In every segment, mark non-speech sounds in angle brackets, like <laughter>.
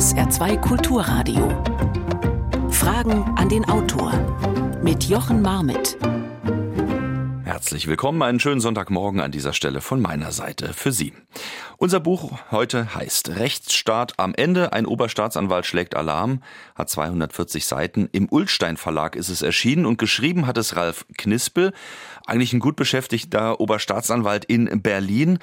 SR2 Kulturradio. Fragen an den Autor mit Jochen Marmit. Herzlich willkommen, einen schönen Sonntagmorgen an dieser Stelle von meiner Seite für Sie. Unser Buch heute heißt Rechtsstaat am Ende. Ein Oberstaatsanwalt schlägt Alarm, hat 240 Seiten. Im Ulstein Verlag ist es erschienen und geschrieben hat es Ralf Knispel, eigentlich ein gut beschäftigter Oberstaatsanwalt in Berlin.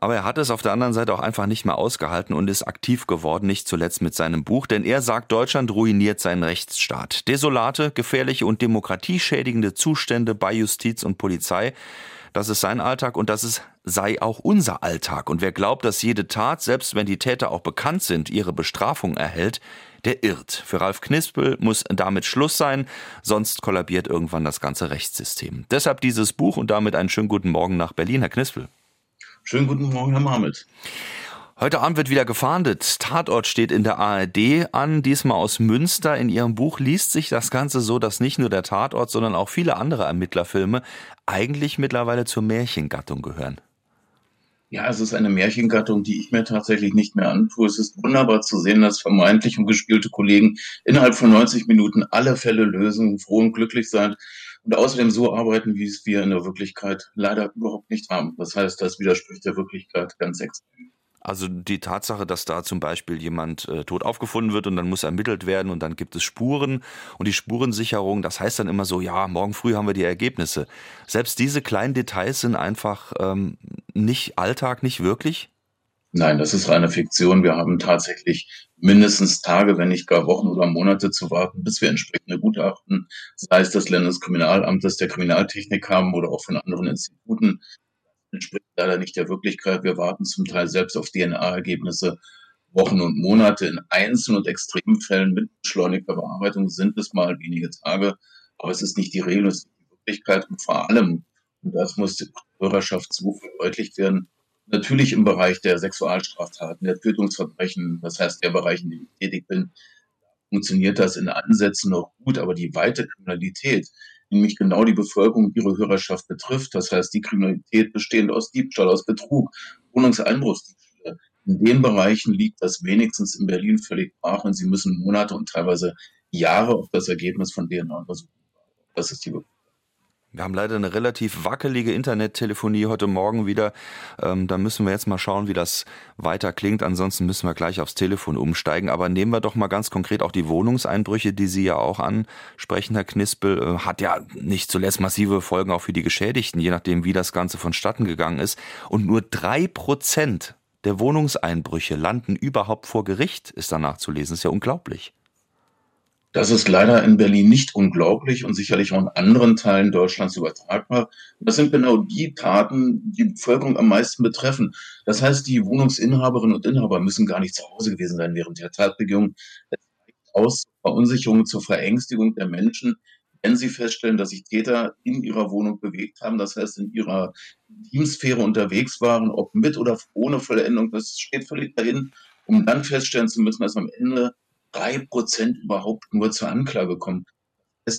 Aber er hat es auf der anderen Seite auch einfach nicht mehr ausgehalten und ist aktiv geworden, nicht zuletzt mit seinem Buch, denn er sagt, Deutschland ruiniert seinen Rechtsstaat. Desolate, gefährliche und demokratieschädigende Zustände bei Justiz und Polizei. Das ist sein Alltag und das ist, sei auch unser Alltag. Und wer glaubt, dass jede Tat, selbst wenn die Täter auch bekannt sind, ihre Bestrafung erhält, der irrt. Für Ralf Knispel muss damit Schluss sein, sonst kollabiert irgendwann das ganze Rechtssystem. Deshalb dieses Buch und damit einen schönen guten Morgen nach Berlin, Herr Knispel. Schönen guten Morgen, Herr Marmit. Heute Abend wird wieder gefahndet. Tatort steht in der ARD an, diesmal aus Münster. In Ihrem Buch liest sich das Ganze so, dass nicht nur der Tatort, sondern auch viele andere Ermittlerfilme eigentlich mittlerweile zur Märchengattung gehören. Ja, es ist eine Märchengattung, die ich mir tatsächlich nicht mehr antue. Es ist wunderbar zu sehen, dass vermeintlich ungespielte Kollegen innerhalb von 90 Minuten alle Fälle lösen, froh und glücklich sein und außerdem so arbeiten, wie es wir in der Wirklichkeit leider überhaupt nicht haben. Das heißt, das widerspricht der Wirklichkeit ganz extrem. Also die Tatsache, dass da zum Beispiel jemand äh, tot aufgefunden wird und dann muss ermittelt werden und dann gibt es Spuren und die Spurensicherung, das heißt dann immer so, ja, morgen früh haben wir die Ergebnisse. Selbst diese kleinen Details sind einfach ähm, nicht Alltag, nicht wirklich? Nein, das ist reine Fiktion. Wir haben tatsächlich mindestens Tage, wenn nicht gar Wochen oder Monate zu warten, bis wir entsprechende Gutachten, sei es des Landeskriminalamtes, der Kriminaltechnik haben oder auch von anderen Instituten, entspricht leider nicht der Wirklichkeit. Wir warten zum Teil selbst auf DNA-Ergebnisse Wochen und Monate. In Einzel- und extremen Fällen mit beschleunigter Bearbeitung sind es mal wenige Tage, aber es ist nicht die Regel, es ist die Wirklichkeit und vor allem, und das muss der Hörerschaft so verdeutlicht werden, Natürlich im Bereich der Sexualstraftaten, der Tötungsverbrechen, das heißt der Bereich, in dem ich tätig bin, funktioniert das in Ansätzen noch gut, aber die weite Kriminalität, nämlich genau die Bevölkerung, ihre Hörerschaft betrifft, das heißt die Kriminalität bestehend aus Diebstahl, aus Betrug, Wohnungseinbruchsdiebstahl, in den Bereichen liegt das wenigstens in Berlin völlig brach und sie müssen Monate und teilweise Jahre auf das Ergebnis von DNA-Untersuchungen warten. Das ist die Wirklichkeit. Wir haben leider eine relativ wackelige Internettelefonie heute Morgen wieder. Ähm, da müssen wir jetzt mal schauen, wie das weiter klingt. Ansonsten müssen wir gleich aufs Telefon umsteigen. Aber nehmen wir doch mal ganz konkret auch die Wohnungseinbrüche, die Sie ja auch ansprechen, Herr Knispel. Äh, hat ja nicht zuletzt massive Folgen auch für die Geschädigten, je nachdem, wie das Ganze vonstatten gegangen ist. Und nur drei Prozent der Wohnungseinbrüche landen überhaupt vor Gericht, ist danach zu lesen. Ist ja unglaublich. Das ist leider in Berlin nicht unglaublich und sicherlich auch in anderen Teilen Deutschlands übertragbar. Das sind genau die Taten, die die Bevölkerung am meisten betreffen. Das heißt, die Wohnungsinhaberinnen und Inhaber müssen gar nicht zu Hause gewesen sein während der Tatbegehung. Es reicht aus zur Verunsicherung, zur Verängstigung der Menschen, wenn sie feststellen, dass sich Täter in ihrer Wohnung bewegt haben, das heißt in ihrer Teamsphäre unterwegs waren, ob mit oder ohne Vollendung, das steht völlig dahin, um dann feststellen zu müssen, dass am Ende drei Prozent überhaupt nur zur Anklage kommen.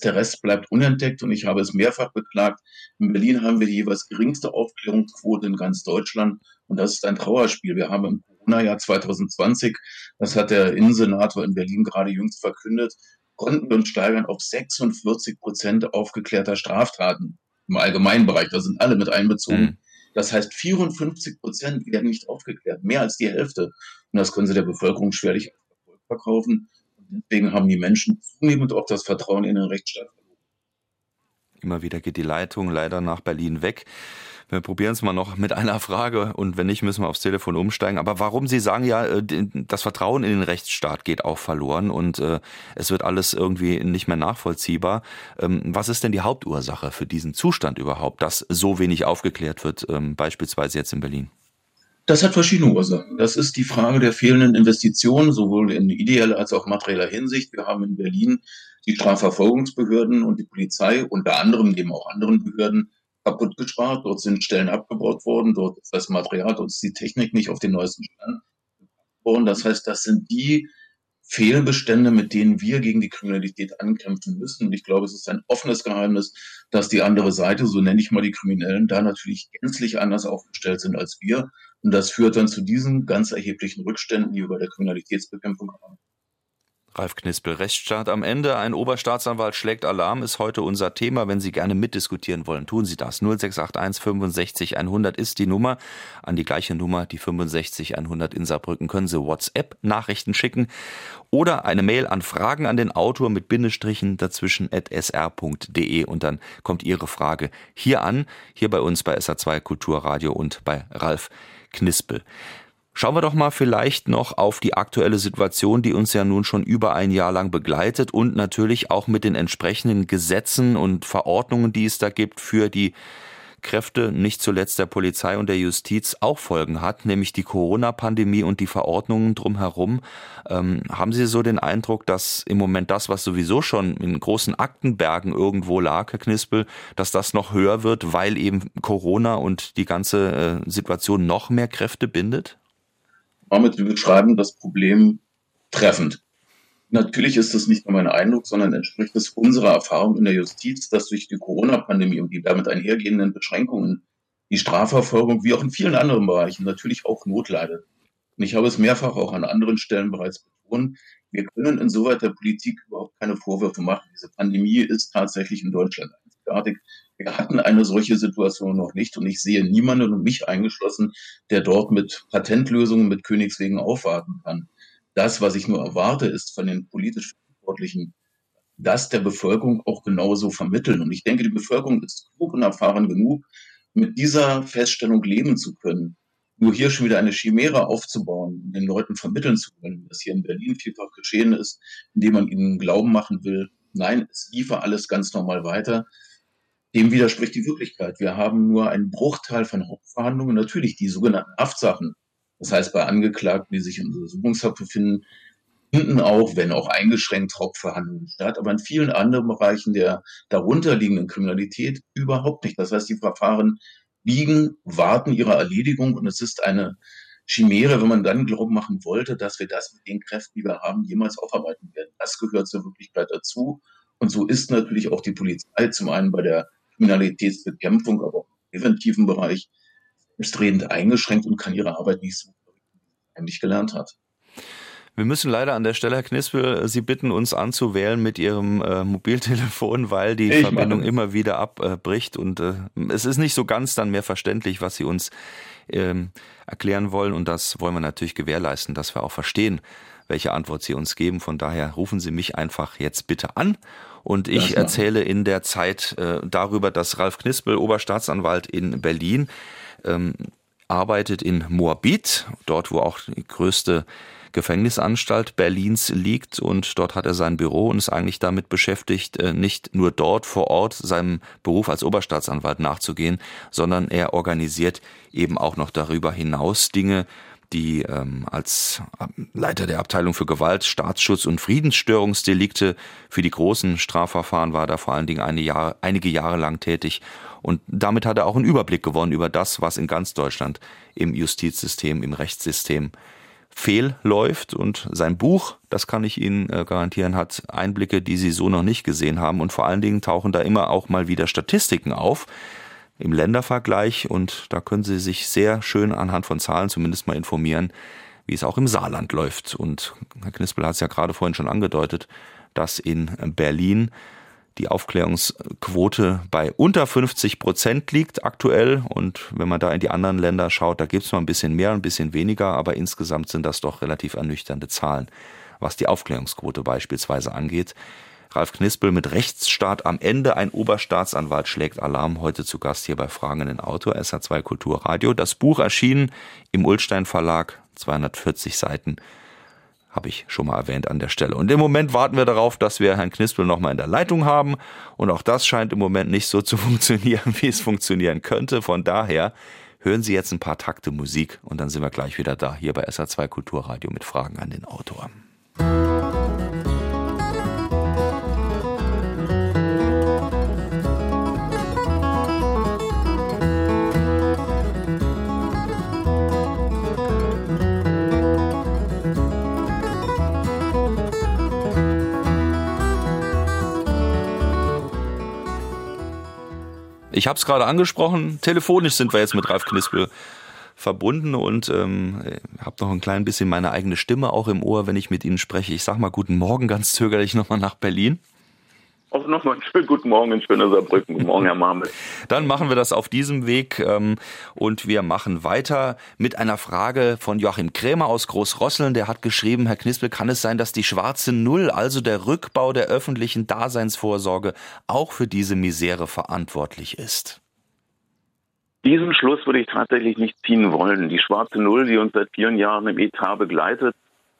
Der Rest bleibt unentdeckt und ich habe es mehrfach beklagt. In Berlin haben wir die jeweils geringste Aufklärungsquote in ganz Deutschland und das ist ein Trauerspiel. Wir haben im Corona-Jahr 2020, das hat der Innensenator in Berlin gerade jüngst verkündet, konnten wir uns steigern auf 46 Prozent aufgeklärter Straftaten im allgemeinen Bereich. Da sind alle mit einbezogen. Mhm. Das heißt, 54 Prozent werden nicht aufgeklärt, mehr als die Hälfte. Und das können Sie der Bevölkerung schwerlich verkaufen. Und deswegen haben die Menschen zunehmend auch das Vertrauen in den Rechtsstaat. Immer wieder geht die Leitung leider nach Berlin weg. Wir probieren es mal noch mit einer Frage und wenn nicht, müssen wir aufs Telefon umsteigen. Aber warum Sie sagen ja, äh, das Vertrauen in den Rechtsstaat geht auch verloren und äh, es wird alles irgendwie nicht mehr nachvollziehbar. Ähm, was ist denn die Hauptursache für diesen Zustand überhaupt, dass so wenig aufgeklärt wird, ähm, beispielsweise jetzt in Berlin? Das hat verschiedene Ursachen. Das ist die Frage der fehlenden Investitionen, sowohl in ideeller als auch materieller Hinsicht. Wir haben in Berlin die Strafverfolgungsbehörden und die Polizei, unter anderem neben auch anderen Behörden, kaputt gespart. Dort sind Stellen abgebaut worden, dort ist das Material, dort ist die Technik nicht auf den neuesten Stand worden. Das heißt, das sind die Fehlbestände, mit denen wir gegen die Kriminalität ankämpfen müssen. Und ich glaube, es ist ein offenes Geheimnis, dass die andere Seite, so nenne ich mal die Kriminellen, da natürlich gänzlich anders aufgestellt sind als wir. Und das führt dann zu diesen ganz erheblichen Rückständen, die wir bei der Kriminalitätsbekämpfung haben. Ralf Knispel, Rechtsstaat am Ende. Ein Oberstaatsanwalt schlägt Alarm, ist heute unser Thema. Wenn Sie gerne mitdiskutieren wollen, tun Sie das. 0681 65 100 ist die Nummer. An die gleiche Nummer, die 65 100 in Saarbrücken, können Sie WhatsApp-Nachrichten schicken oder eine Mail an Fragen an den Autor mit Bindestrichen dazwischen at sr.de und dann kommt Ihre Frage hier an, hier bei uns bei SA2 Kulturradio und bei Ralf Knispel. Schauen wir doch mal vielleicht noch auf die aktuelle Situation, die uns ja nun schon über ein Jahr lang begleitet und natürlich auch mit den entsprechenden Gesetzen und Verordnungen, die es da gibt für die Kräfte, nicht zuletzt der Polizei und der Justiz, auch Folgen hat, nämlich die Corona-Pandemie und die Verordnungen drumherum. Ähm, haben Sie so den Eindruck, dass im Moment das, was sowieso schon in großen Aktenbergen irgendwo lag, Herr Knispel, dass das noch höher wird, weil eben Corona und die ganze äh, Situation noch mehr Kräfte bindet? Wir beschreiben das Problem treffend. Natürlich ist das nicht nur mein Eindruck, sondern entspricht es unserer Erfahrung in der Justiz, dass durch die Corona-Pandemie und die damit einhergehenden Beschränkungen die Strafverfolgung wie auch in vielen anderen Bereichen natürlich auch Not leidet. Und ich habe es mehrfach auch an anderen Stellen bereits betont. Wir können insoweit der Politik überhaupt keine Vorwürfe machen. Diese Pandemie ist tatsächlich in Deutschland einzigartig. Wir hatten eine solche Situation noch nicht und ich sehe niemanden und mich eingeschlossen, der dort mit Patentlösungen, mit Königswegen aufwarten kann. Das, was ich nur erwarte, ist von den politisch Verantwortlichen, das der Bevölkerung auch genauso vermitteln. Und ich denke, die Bevölkerung ist klug und erfahren genug, mit dieser Feststellung leben zu können. Nur hier schon wieder eine Chimäre aufzubauen, den Leuten vermitteln zu können, dass hier in Berlin vielfach geschehen ist, indem man ihnen Glauben machen will, nein, es liefe alles ganz normal weiter. Dem widerspricht die Wirklichkeit. Wir haben nur einen Bruchteil von Hauptverhandlungen, natürlich die sogenannten Haftsachen. Das heißt, bei Angeklagten, die sich in Untersuchungshaft befinden, finden auch, wenn auch eingeschränkt, Hauptverhandlungen statt, aber in vielen anderen Bereichen der darunterliegenden Kriminalität überhaupt nicht. Das heißt, die Verfahren liegen, warten ihre Erledigung und es ist eine Chimäre, wenn man dann Glauben machen wollte, dass wir das mit den Kräften, die wir haben, jemals aufarbeiten werden. Das gehört zur Wirklichkeit dazu. Und so ist natürlich auch die Polizei zum einen bei der Kriminalitätsbekämpfung, aber auch im präventiven Bereich selbstredend eingeschränkt und kann ihre Arbeit nicht so wie sie eigentlich gelernt hat. Wir müssen leider an der Stelle, Herr Knispel, Sie bitten uns anzuwählen mit Ihrem äh, Mobiltelefon, weil die ich Verbindung meine. immer wieder abbricht und äh, es ist nicht so ganz dann mehr verständlich, was Sie uns ähm, erklären wollen und das wollen wir natürlich gewährleisten, dass wir auch verstehen, welche Antwort Sie uns geben. Von daher rufen Sie mich einfach jetzt bitte an. Und ich erzähle in der Zeit äh, darüber, dass Ralf Knispel, Oberstaatsanwalt in Berlin, ähm, arbeitet in Moabit, dort wo auch die größte Gefängnisanstalt Berlins liegt. Und dort hat er sein Büro und ist eigentlich damit beschäftigt, äh, nicht nur dort vor Ort seinem Beruf als Oberstaatsanwalt nachzugehen, sondern er organisiert eben auch noch darüber hinaus Dinge, die ähm, als ähm, Leiter der Abteilung für Gewalt, Staatsschutz und Friedensstörungsdelikte für die großen Strafverfahren war da vor allen Dingen eine Jahre, einige Jahre lang tätig. Und damit hat er auch einen Überblick gewonnen über das, was in ganz Deutschland im Justizsystem, im Rechtssystem fehlläuft. Und sein Buch, das kann ich Ihnen äh, garantieren, hat Einblicke, die Sie so noch nicht gesehen haben. Und vor allen Dingen tauchen da immer auch mal wieder Statistiken auf im Ländervergleich und da können Sie sich sehr schön anhand von Zahlen zumindest mal informieren, wie es auch im Saarland läuft. Und Herr Knispel hat es ja gerade vorhin schon angedeutet, dass in Berlin die Aufklärungsquote bei unter 50 Prozent liegt aktuell. Und wenn man da in die anderen Länder schaut, da gibt es mal ein bisschen mehr, ein bisschen weniger, aber insgesamt sind das doch relativ ernüchternde Zahlen, was die Aufklärungsquote beispielsweise angeht. Ralf Knispel mit Rechtsstaat am Ende. Ein Oberstaatsanwalt schlägt Alarm. Heute zu Gast hier bei Fragen an den Autor, SH2 Kulturradio. Das Buch erschienen im Ulstein Verlag, 240 Seiten. Habe ich schon mal erwähnt an der Stelle. Und im Moment warten wir darauf, dass wir Herrn Knispel nochmal in der Leitung haben. Und auch das scheint im Moment nicht so <laughs> zu funktionieren, wie es funktionieren könnte. Von daher hören Sie jetzt ein paar Takte Musik und dann sind wir gleich wieder da, hier bei SH2 Kulturradio mit Fragen an den Autor. Ich habe es gerade angesprochen, telefonisch sind wir jetzt mit Ralf Knispel verbunden und ähm, habe noch ein klein bisschen meine eigene Stimme auch im Ohr, wenn ich mit Ihnen spreche. Ich sag mal guten Morgen ganz zögerlich nochmal nach Berlin. Auch nochmal einen schönen guten Morgen in schöner Saarbrücken. Guten Morgen, Herr Marmel. Dann machen wir das auf diesem Weg ähm, und wir machen weiter mit einer Frage von Joachim Krämer aus Großrosseln. Der hat geschrieben, Herr Knispel, kann es sein, dass die schwarze Null, also der Rückbau der öffentlichen Daseinsvorsorge, auch für diese Misere verantwortlich ist? Diesen Schluss würde ich tatsächlich nicht ziehen wollen. Die schwarze Null, die uns seit vielen Jahren im Etat begleitet,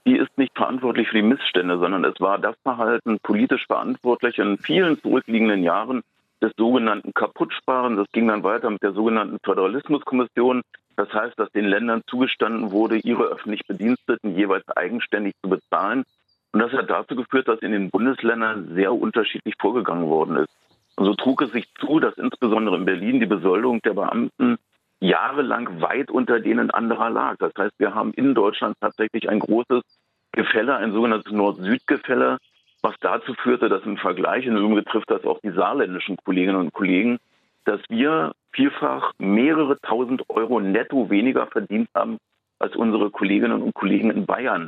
die ist nicht verantwortlich für die Missstände, sondern es war das Verhalten politisch verantwortlich in vielen zurückliegenden Jahren des sogenannten Kaputtsparens. Das ging dann weiter mit der sogenannten Föderalismuskommission. Das heißt, dass den Ländern zugestanden wurde, ihre öffentlich Bediensteten jeweils eigenständig zu bezahlen. Und das hat dazu geführt, dass in den Bundesländern sehr unterschiedlich vorgegangen worden ist. Und so trug es sich zu, dass insbesondere in Berlin die Besoldung der Beamten jahrelang weit unter denen anderer lag. Das heißt, wir haben in Deutschland tatsächlich ein großes Gefälle, ein sogenanntes Nord-Süd-Gefälle, was dazu führte, dass im Vergleich, und im Übrigen betrifft das auch die saarländischen Kolleginnen und Kollegen, dass wir vielfach mehrere tausend Euro netto weniger verdient haben als unsere Kolleginnen und Kollegen in Bayern.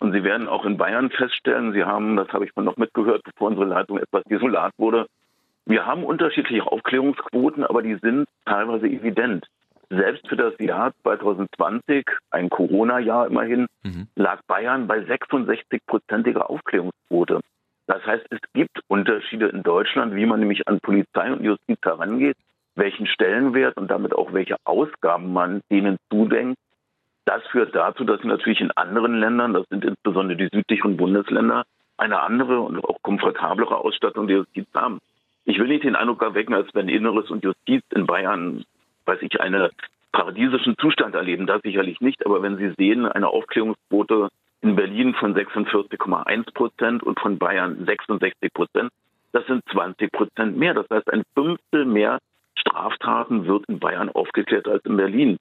Und Sie werden auch in Bayern feststellen, Sie haben, das habe ich mal noch mitgehört, bevor unsere Leitung etwas desolat wurde, wir haben unterschiedliche Aufklärungsquoten, aber die sind teilweise evident. Selbst für das Jahr 2020, ein Corona-Jahr immerhin, mhm. lag Bayern bei 66-prozentiger Aufklärungsquote. Das heißt, es gibt Unterschiede in Deutschland, wie man nämlich an Polizei und Justiz herangeht, welchen Stellenwert und damit auch welche Ausgaben man denen zudenkt. Das führt dazu, dass natürlich in anderen Ländern, das sind insbesondere die südlichen Bundesländer, eine andere und auch komfortablere Ausstattung der Justiz haben. Ich will nicht den Eindruck erwecken, als wenn Inneres und Justiz in Bayern, weiß ich, einen paradiesischen Zustand erleben. Das sicherlich nicht. Aber wenn Sie sehen, eine Aufklärungsquote in Berlin von 46,1 Prozent und von Bayern 66 Prozent, das sind 20 Prozent mehr. Das heißt, ein Fünftel mehr Straftaten wird in Bayern aufgeklärt als in Berlin.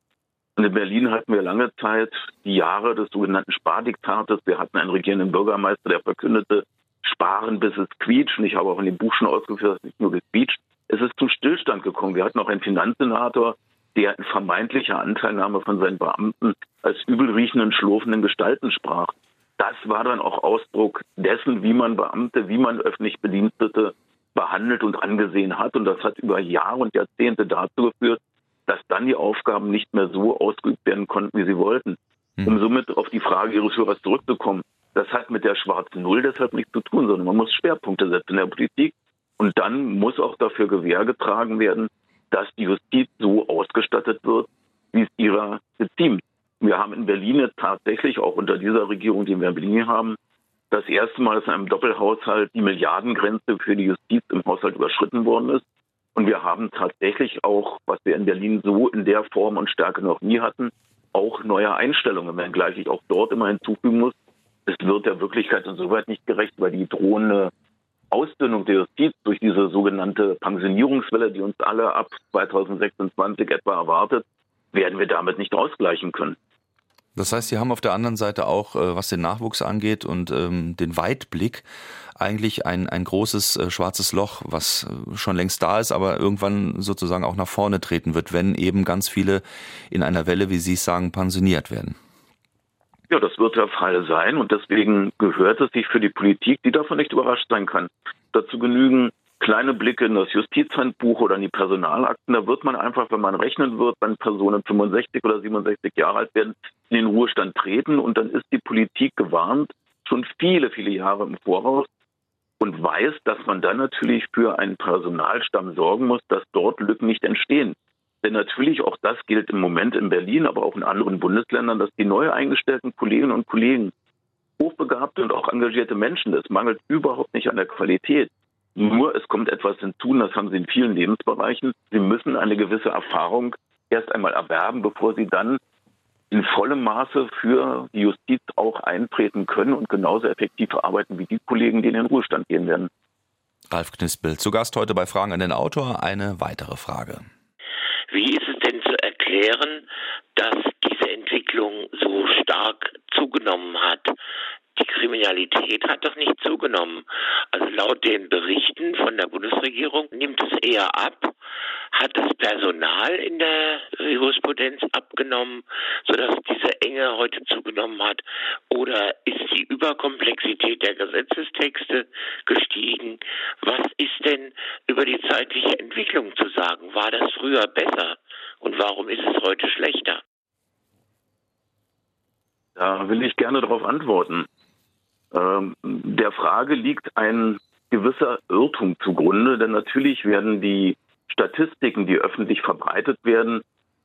Und in Berlin hatten wir lange Zeit die Jahre des sogenannten Spardiktates. Wir hatten einen regierenden Bürgermeister, der verkündete, sparen, bis es quietscht. Und ich habe auch in dem Buch schon ausgeführt, dass nicht nur gequietscht. Es ist zum Stillstand gekommen. Wir hatten auch einen Finanzsenator, der in vermeintlicher Anteilnahme von seinen Beamten als übelriechenden, schlurfenden Gestalten sprach. Das war dann auch Ausdruck dessen, wie man Beamte, wie man öffentlich Bedienstete behandelt und angesehen hat. Und das hat über Jahre und Jahrzehnte dazu geführt, dass dann die Aufgaben nicht mehr so ausgeübt werden konnten, wie sie wollten. Hm. Um somit auf die Frage Ihres Hörers zurückzukommen, das hat mit der schwarzen Null deshalb nichts zu tun, sondern man muss Schwerpunkte setzen in der Politik. Und dann muss auch dafür Gewähr getragen werden, dass die Justiz so ausgestattet wird, wie es ihrer beziemt. Wir haben in Berlin jetzt tatsächlich auch unter dieser Regierung, die wir in Berlin haben, das erste Mal, dass in einem Doppelhaushalt die Milliardengrenze für die Justiz im Haushalt überschritten worden ist. Und wir haben tatsächlich auch, was wir in Berlin so in der Form und Stärke noch nie hatten, auch neue Einstellungen, wenngleich ich auch dort immer hinzufügen muss, es wird der Wirklichkeit insoweit nicht gerecht, weil die drohende Ausdünnung der Justiz durch diese sogenannte Pensionierungswelle, die uns alle ab 2026 etwa erwartet, werden wir damit nicht ausgleichen können. Das heißt, Sie haben auf der anderen Seite auch, äh, was den Nachwuchs angeht und ähm, den Weitblick, eigentlich ein, ein großes äh, schwarzes Loch, was äh, schon längst da ist, aber irgendwann sozusagen auch nach vorne treten wird, wenn eben ganz viele in einer Welle, wie Sie es sagen, pensioniert werden. Ja, das wird der Fall sein und deswegen gehört es sich für die Politik, die davon nicht überrascht sein kann, dazu genügen kleine Blicke in das Justizhandbuch oder in die Personalakten. Da wird man einfach, wenn man rechnen wird, wenn Personen 65 oder 67 Jahre alt werden, in den Ruhestand treten und dann ist die Politik gewarnt, schon viele, viele Jahre im Voraus und weiß, dass man dann natürlich für einen Personalstamm sorgen muss, dass dort Lücken nicht entstehen. Denn natürlich auch das gilt im Moment in Berlin, aber auch in anderen Bundesländern, dass die neu eingestellten Kolleginnen und Kollegen hochbegabte und auch engagierte Menschen, es mangelt überhaupt nicht an der Qualität. Nur es kommt etwas hinzu, und das haben sie in vielen Lebensbereichen. Sie müssen eine gewisse Erfahrung erst einmal erwerben, bevor sie dann in vollem Maße für die Justiz auch eintreten können und genauso effektiv arbeiten wie die Kollegen, die in den Ruhestand gehen werden. Ralf Knispel, zu Gast heute bei Fragen an den Autor. Eine weitere Frage. Wie ist es denn zu erklären, dass diese Entwicklung so stark zugenommen hat? Die Kriminalität hat doch nicht zugenommen. Also laut den Berichten von der Bundesregierung nimmt es eher ab. Hat das Personal in der Jurisprudenz abgenommen, sodass diese Enge heute zugenommen hat? Oder ist die Überkomplexität der Gesetzestexte gestiegen? Was ist denn über die zeitliche Entwicklung zu sagen? War das früher besser? Und warum ist es heute schlechter? Da will ich gerne darauf antworten. Ähm, der Frage liegt ein gewisser Irrtum zugrunde, denn natürlich werden die Statistiken, die öffentlich verbreitet werden,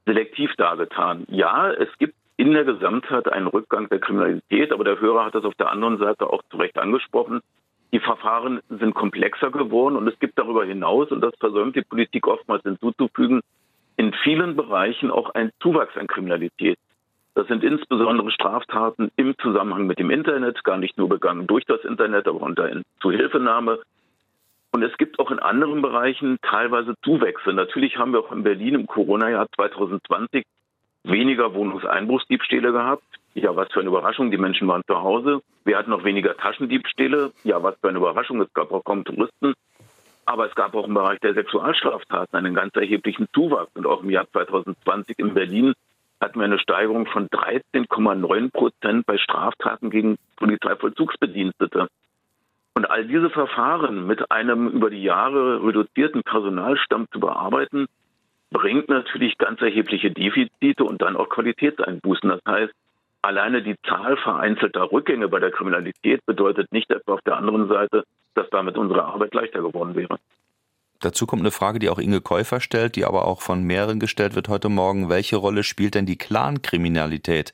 selektiv dargetan. Ja, es gibt in der Gesamtheit einen Rückgang der Kriminalität, aber der Hörer hat das auf der anderen Seite auch zu Recht angesprochen. Die Verfahren sind komplexer geworden und es gibt darüber hinaus, und das versäumt die Politik oftmals hinzuzufügen, in vielen Bereichen auch einen Zuwachs an Kriminalität. Das sind insbesondere Straftaten im Zusammenhang mit dem Internet, gar nicht nur begangen durch das Internet, aber unter Zuhilfenahme. Und es gibt auch in anderen Bereichen teilweise Zuwächse. Natürlich haben wir auch in Berlin im Corona-Jahr 2020 weniger Wohnungseinbruchsdiebstähle gehabt. Ja, was für eine Überraschung. Die Menschen waren zu Hause. Wir hatten noch weniger Taschendiebstähle. Ja, was für eine Überraschung. Es gab auch kaum Touristen. Aber es gab auch im Bereich der Sexualstraftaten einen ganz erheblichen Zuwachs. Und auch im Jahr 2020 in Berlin hatten wir eine Steigerung von 13,9 Prozent bei Straftaten gegen Polizeivollzugsbedienstete. Und all diese Verfahren mit einem über die Jahre reduzierten Personalstamm zu bearbeiten, bringt natürlich ganz erhebliche Defizite und dann auch Qualitätseinbußen. Das heißt, alleine die Zahl vereinzelter Rückgänge bei der Kriminalität bedeutet nicht etwa auf der anderen Seite, dass damit unsere Arbeit leichter geworden wäre. Dazu kommt eine Frage, die auch Inge Käufer stellt, die aber auch von mehreren gestellt wird heute Morgen. Welche Rolle spielt denn die Clankriminalität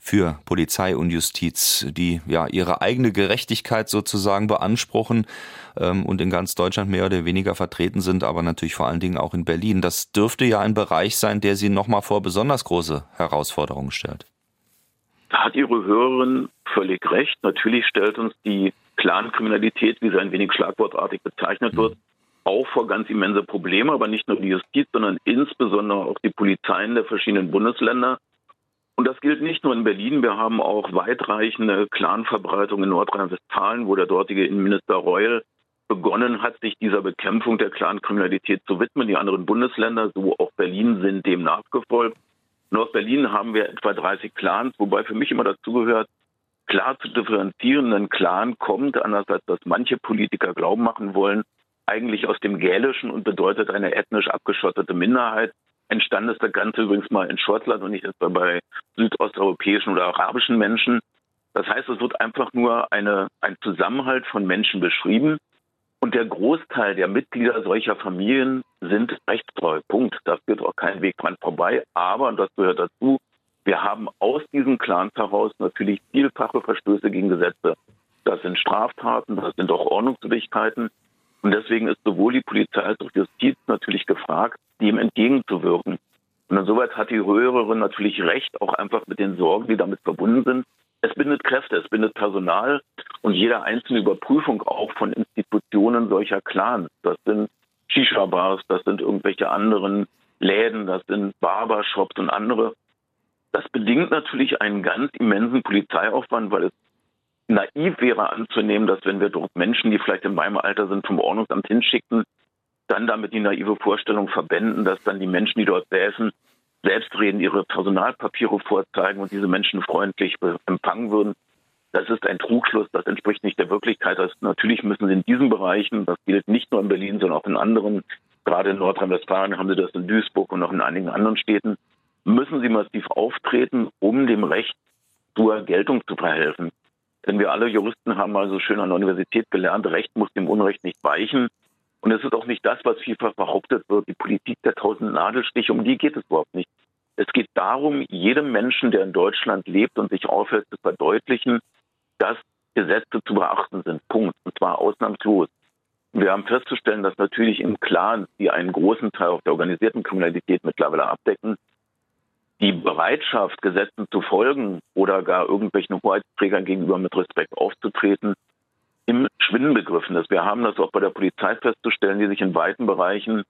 für Polizei und Justiz, die ja ihre eigene Gerechtigkeit sozusagen beanspruchen ähm, und in ganz Deutschland mehr oder weniger vertreten sind, aber natürlich vor allen Dingen auch in Berlin? Das dürfte ja ein Bereich sein, der sie nochmal vor besonders große Herausforderungen stellt. Da hat Ihre Hörerin völlig recht. Natürlich stellt uns die Clankriminalität, wie sie ein wenig schlagwortartig bezeichnet wird, auch vor ganz immense Probleme, aber nicht nur die Justiz, sondern insbesondere auch die Polizeien der verschiedenen Bundesländer. Und das gilt nicht nur in Berlin. Wir haben auch weitreichende Clanverbreitung in Nordrhein-Westfalen, wo der dortige Innenminister Reul begonnen hat, sich dieser Bekämpfung der Clankriminalität zu widmen. Die anderen Bundesländer, so auch Berlin, sind dem nachgefolgt. In Ostberlin haben wir etwa 30 Clans, wobei für mich immer dazugehört, klar zu differenzieren. Ein Clan kommt, anders als das manche Politiker glauben machen wollen, eigentlich aus dem Gälischen und bedeutet eine ethnisch abgeschottete Minderheit. Entstanden ist das Ganze übrigens mal in Schottland und nicht etwa bei südosteuropäischen oder arabischen Menschen. Das heißt, es wird einfach nur eine, ein Zusammenhalt von Menschen beschrieben. Und der Großteil der Mitglieder solcher Familien sind rechtstreu. Punkt. Da führt auch kein Weg dran vorbei. Aber, und das gehört dazu, wir haben aus diesen Clans heraus natürlich vielfache Verstöße gegen Gesetze. Das sind Straftaten, das sind auch Ordnungswidrigkeiten. Und deswegen ist sowohl die Polizei als auch die Justiz natürlich gefragt, dem entgegenzuwirken. Und insoweit hat die Hörerin natürlich recht, auch einfach mit den Sorgen, die damit verbunden sind. Es bindet Kräfte, es bindet Personal und jede einzelne Überprüfung auch von Institutionen solcher Clans. Das sind Shisha-Bars, das sind irgendwelche anderen Läden, das sind Barbershops und andere. Das bedingt natürlich einen ganz immensen Polizeiaufwand, weil es naiv wäre anzunehmen, dass wenn wir dort Menschen, die vielleicht in meinem Alter sind, vom Ordnungsamt hinschicken, dann damit die naive Vorstellung verwenden, dass dann die Menschen, die dort säßen, selbstredend ihre Personalpapiere vorzeigen und diese Menschen freundlich empfangen würden. Das ist ein Trugschluss, das entspricht nicht der Wirklichkeit. Das, natürlich müssen sie in diesen Bereichen, das gilt nicht nur in Berlin, sondern auch in anderen, gerade in Nordrhein-Westfalen haben sie das in Duisburg und auch in einigen anderen Städten, müssen sie massiv auftreten, um dem Recht zur Geltung zu verhelfen. Denn wir alle Juristen haben mal so schön an der Universität gelernt, Recht muss dem Unrecht nicht weichen. Und es ist auch nicht das, was vielfach behauptet wird, die Politik der tausend Nadelstiche, um die geht es überhaupt nicht. Es geht darum, jedem Menschen, der in Deutschland lebt und sich aufhält, zu verdeutlichen, dass Gesetze zu beachten sind. Punkt. Und zwar ausnahmslos. Wir haben festzustellen, dass natürlich im Clan, die einen großen Teil auch der organisierten Kriminalität mittlerweile abdecken, die Bereitschaft, Gesetzen zu folgen oder gar irgendwelchen Hoheitsträgern gegenüber mit Respekt aufzutreten, im Schwinden begriffen ist. Wir haben das auch bei der Polizei festzustellen, die sich in weiten Bereichen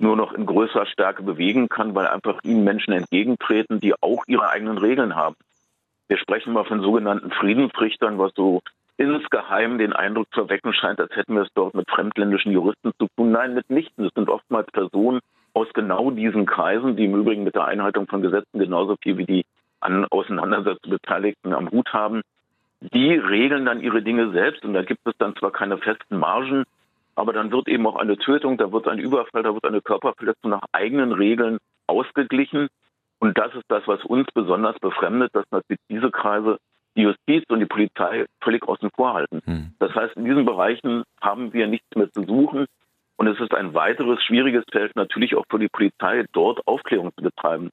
nur noch in größerer Stärke bewegen kann, weil einfach ihnen Menschen entgegentreten, die auch ihre eigenen Regeln haben. Wir sprechen mal von sogenannten Friedensrichtern, was so insgeheim den Eindruck zu erwecken scheint, als hätten wir es dort mit fremdländischen Juristen zu tun. Nein, mitnichten. Es sind oftmals Personen aus genau diesen Kreisen, die im Übrigen mit der Einhaltung von Gesetzen genauso viel wie die an Auseinandersetzungen Beteiligten am Hut haben, die regeln dann ihre Dinge selbst und da gibt es dann zwar keine festen Margen, aber dann wird eben auch eine Tötung, da wird ein Überfall, da wird eine Körperverletzung nach eigenen Regeln ausgeglichen. Und das ist das, was uns besonders befremdet, dass natürlich diese Kreise die Justiz und die Polizei völlig außen vor halten. Hm. Das heißt, in diesen Bereichen haben wir nichts mehr zu suchen. Und es ist ein weiteres schwieriges Feld natürlich auch für die Polizei, dort Aufklärung zu betreiben.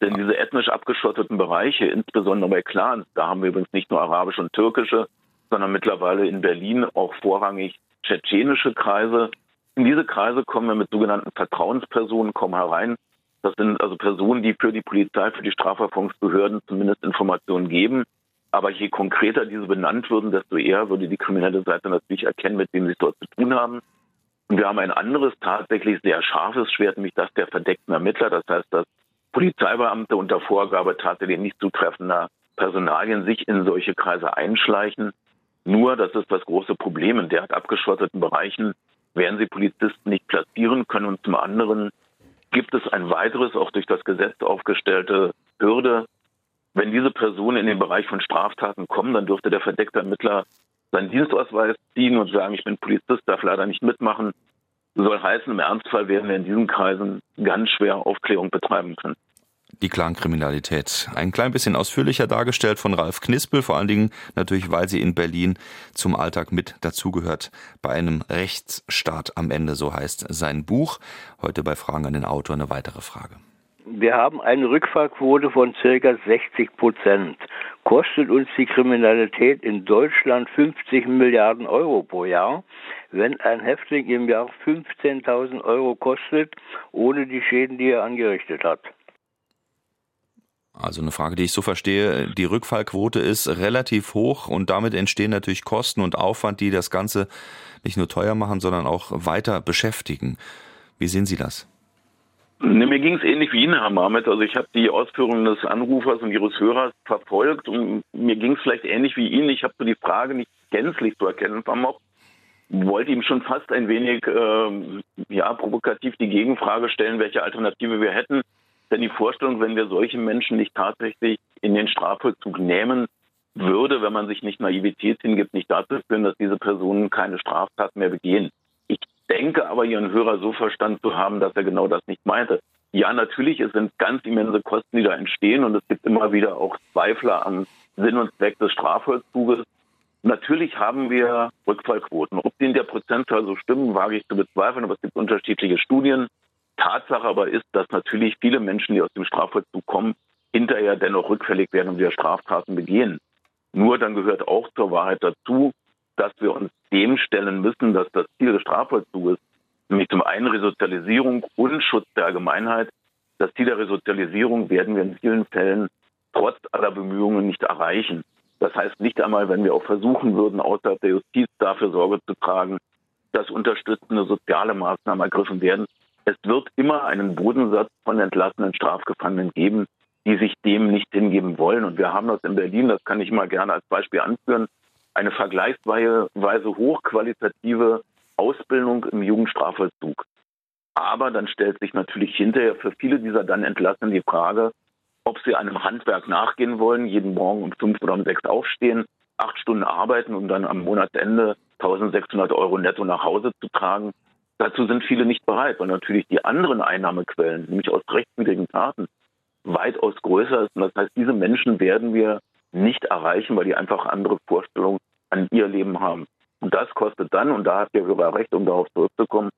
Denn diese ethnisch abgeschotteten Bereiche, insbesondere bei Clans, da haben wir übrigens nicht nur arabische und türkische, sondern mittlerweile in Berlin auch vorrangig tschetschenische Kreise. In diese Kreise kommen wir mit sogenannten Vertrauenspersonen, kommen herein. Das sind also Personen, die für die Polizei, für die Strafverfolgungsbehörden zumindest Informationen geben. Aber je konkreter diese benannt würden, desto eher würde die kriminelle Seite natürlich erkennen, mit wem sie dort zu tun haben. Und wir haben ein anderes tatsächlich sehr scharfes Schwert, nämlich das der verdeckten Ermittler. Das heißt, dass Polizeibeamte unter Vorgabe tatsächlich nicht zutreffender Personalien sich in solche Kreise einschleichen. Nur, das ist das große Problem, in derart abgeschotteten Bereichen werden sie Polizisten nicht platzieren können. Und zum anderen gibt es ein weiteres, auch durch das Gesetz aufgestellte Hürde. Wenn diese Personen in den Bereich von Straftaten kommen, dann dürfte der verdeckte Ermittler seinen Dienstausweis ziehen und sagen, ich bin Polizist, darf leider nicht mitmachen. Soll heißen, im Ernstfall werden wir in diesen Kreisen ganz schwer Aufklärung betreiben können die Clankriminalität. Ein klein bisschen ausführlicher dargestellt von Ralf Knispel, vor allen Dingen natürlich, weil sie in Berlin zum Alltag mit dazugehört. Bei einem Rechtsstaat am Ende, so heißt sein Buch. Heute bei Fragen an den Autor eine weitere Frage. Wir haben eine Rückfallquote von circa 60 Prozent. Kostet uns die Kriminalität in Deutschland 50 Milliarden Euro pro Jahr. Wenn ein Häftling im Jahr 15.000 Euro kostet, ohne die Schäden, die er angerichtet hat. Also eine Frage, die ich so verstehe, die Rückfallquote ist relativ hoch und damit entstehen natürlich Kosten und Aufwand, die das Ganze nicht nur teuer machen, sondern auch weiter beschäftigen. Wie sehen Sie das? Ne, mir ging es ähnlich wie Ihnen, Herr Marmet. Also ich habe die Ausführungen des Anrufers und Ihres Hörers verfolgt und mir ging es vielleicht ähnlich wie Ihnen. Ich habe so die Frage nicht gänzlich zu erkennen vermocht. Wollte ihm schon fast ein wenig äh, ja, provokativ die Gegenfrage stellen, welche Alternative wir hätten. Denn die Vorstellung, wenn wir solche Menschen nicht tatsächlich in den Strafvollzug nehmen, würde, wenn man sich nicht Naivität hingibt, nicht dazu führen, dass diese Personen keine Straftaten mehr begehen. Denke aber, Ihren Hörer so verstanden zu haben, dass er genau das nicht meinte. Ja, natürlich, es sind ganz immense Kosten, die da entstehen und es gibt immer wieder auch Zweifler am Sinn und Zweck des Strafvollzuges. Natürlich haben wir Rückfallquoten. Ob die in der Prozentzahl so stimmen, wage ich zu bezweifeln, aber es gibt unterschiedliche Studien. Tatsache aber ist, dass natürlich viele Menschen, die aus dem Strafvollzug kommen, hinterher dennoch rückfällig werden und wieder Straftaten begehen. Nur dann gehört auch zur Wahrheit dazu, dass wir uns dem stellen müssen, dass das Ziel des Strafvollzuges, nämlich zum einen Resozialisierung und Schutz der Allgemeinheit, das Ziel der Resozialisierung werden wir in vielen Fällen trotz aller Bemühungen nicht erreichen. Das heißt nicht einmal, wenn wir auch versuchen würden, außerhalb der Justiz dafür Sorge zu tragen, dass unterstützende soziale Maßnahmen ergriffen werden, es wird immer einen Bodensatz von entlassenen Strafgefangenen geben, die sich dem nicht hingeben wollen. Und wir haben das in Berlin, das kann ich mal gerne als Beispiel anführen, eine vergleichsweise hochqualitative Ausbildung im Jugendstrafvollzug. Aber dann stellt sich natürlich hinterher für viele dieser dann Entlassenen die Frage, ob sie einem Handwerk nachgehen wollen, jeden Morgen um fünf oder um sechs aufstehen, acht Stunden arbeiten, um dann am Monatsende 1600 Euro netto nach Hause zu tragen Dazu sind viele nicht bereit, weil natürlich die anderen Einnahmequellen, nämlich aus rechtswidrigen Taten, weitaus größer ist. Und das heißt, diese Menschen werden wir nicht erreichen, weil die einfach andere Vorstellungen an ihr Leben haben. Und das kostet dann, und da hat der Hörer recht, um darauf zurückzukommen,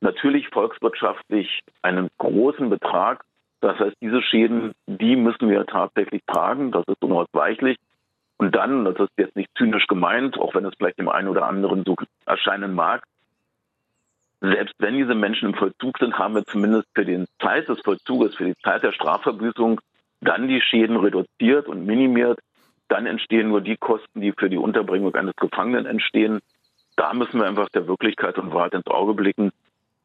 natürlich volkswirtschaftlich einen großen Betrag. Das heißt, diese Schäden, die müssen wir tatsächlich tragen. Das ist unausweichlich. Und dann, das ist jetzt nicht zynisch gemeint, auch wenn es vielleicht dem einen oder anderen so erscheinen mag, selbst wenn diese Menschen im Vollzug sind, haben wir zumindest für die Zeit des Vollzuges, für die Zeit der Strafverbüßung dann die Schäden reduziert und minimiert. Dann entstehen nur die Kosten, die für die Unterbringung eines Gefangenen entstehen. Da müssen wir einfach der Wirklichkeit und Wahrheit ins Auge blicken,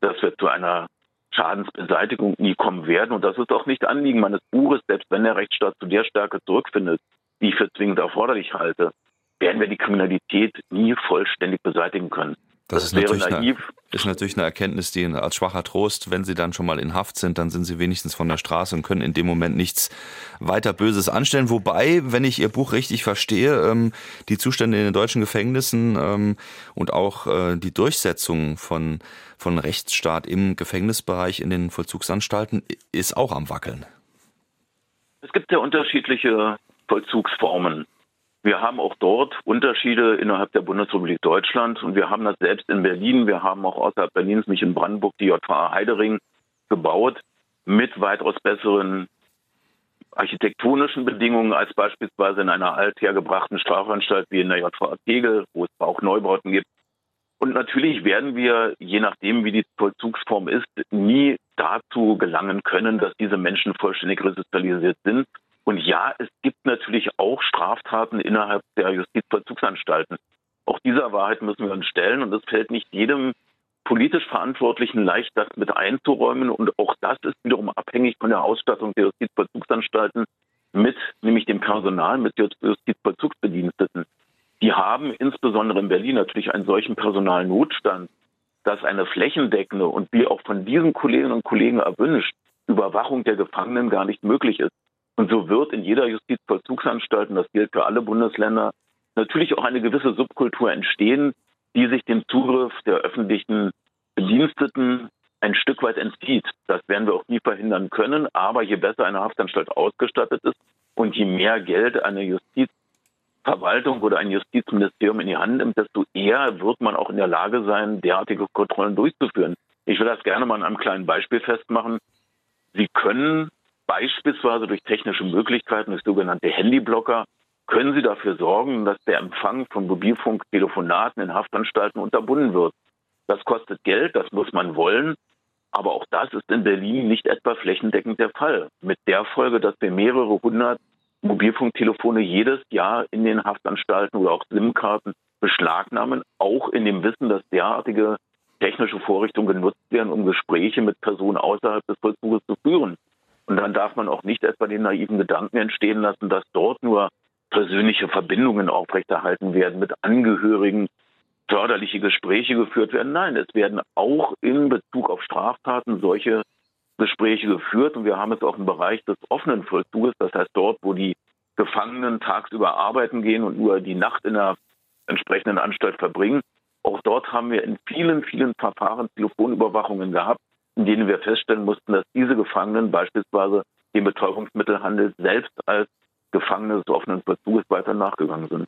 dass wir zu einer Schadensbeseitigung nie kommen werden. Und das ist auch nicht Anliegen meines Buches, selbst wenn der Rechtsstaat zu der Stärke zurückfindet, die ich für zwingend erforderlich halte, werden wir die Kriminalität nie vollständig beseitigen können. Das, das ist, natürlich eine, ist natürlich eine Erkenntnis, die als schwacher Trost, wenn sie dann schon mal in Haft sind, dann sind sie wenigstens von der Straße und können in dem Moment nichts weiter Böses anstellen. Wobei, wenn ich Ihr Buch richtig verstehe, ähm, die Zustände in den deutschen Gefängnissen ähm, und auch äh, die Durchsetzung von, von Rechtsstaat im Gefängnisbereich in den Vollzugsanstalten ist auch am Wackeln. Es gibt ja unterschiedliche Vollzugsformen. Wir haben auch dort Unterschiede innerhalb der Bundesrepublik Deutschland und wir haben das selbst in Berlin. Wir haben auch außerhalb Berlins, mich in Brandenburg, die JVA Heidering gebaut mit weitaus besseren architektonischen Bedingungen als beispielsweise in einer althergebrachten Strafanstalt wie in der JVA Tegel, wo es auch Neubauten gibt. Und natürlich werden wir, je nachdem, wie die Vollzugsform ist, nie dazu gelangen können, dass diese Menschen vollständig resozialisiert sind und ja, es gibt natürlich auch Straftaten innerhalb der Justizvollzugsanstalten. Auch dieser Wahrheit müssen wir uns stellen und es fällt nicht jedem politisch Verantwortlichen leicht, das mit einzuräumen. Und auch das ist wiederum abhängig von der Ausstattung der Justizvollzugsanstalten mit, nämlich dem Personal, mit Justizvollzugsbediensteten. Die haben insbesondere in Berlin natürlich einen solchen Personalnotstand, dass eine flächendeckende und wie auch von diesen Kolleginnen und Kollegen erwünscht, Überwachung der Gefangenen gar nicht möglich ist. Und so wird in jeder Justizvollzugsanstalt, und das gilt für alle Bundesländer, natürlich auch eine gewisse Subkultur entstehen, die sich dem Zugriff der öffentlichen Bediensteten ein Stück weit entzieht. Das werden wir auch nie verhindern können. Aber je besser eine Haftanstalt ausgestattet ist und je mehr Geld eine Justizverwaltung oder ein Justizministerium in die Hand nimmt, desto eher wird man auch in der Lage sein, derartige Kontrollen durchzuführen. Ich will das gerne mal an einem kleinen Beispiel festmachen. Sie können Beispielsweise durch technische Möglichkeiten, durch sogenannte Handyblocker, können Sie dafür sorgen, dass der Empfang von Mobilfunktelefonaten in Haftanstalten unterbunden wird. Das kostet Geld, das muss man wollen. Aber auch das ist in Berlin nicht etwa flächendeckend der Fall. Mit der Folge, dass wir mehrere hundert Mobilfunktelefone jedes Jahr in den Haftanstalten oder auch SIM-Karten beschlagnahmen, auch in dem Wissen, dass derartige technische Vorrichtungen genutzt werden, um Gespräche mit Personen außerhalb des Vollzuges zu führen. Und dann darf man auch nicht etwa den naiven Gedanken entstehen lassen, dass dort nur persönliche Verbindungen aufrechterhalten werden, mit Angehörigen förderliche Gespräche geführt werden. Nein, es werden auch in Bezug auf Straftaten solche Gespräche geführt. Und wir haben es auch im Bereich des offenen Vollzuges, das heißt dort, wo die Gefangenen tagsüber arbeiten gehen und nur die Nacht in der entsprechenden Anstalt verbringen. Auch dort haben wir in vielen, vielen Verfahren Telefonüberwachungen gehabt, in denen wir feststellen mussten, dass diese Gefangenen beispielsweise dem Betäubungsmittelhandel selbst als Gefangene des offenen Vollzuges weiter nachgegangen sind.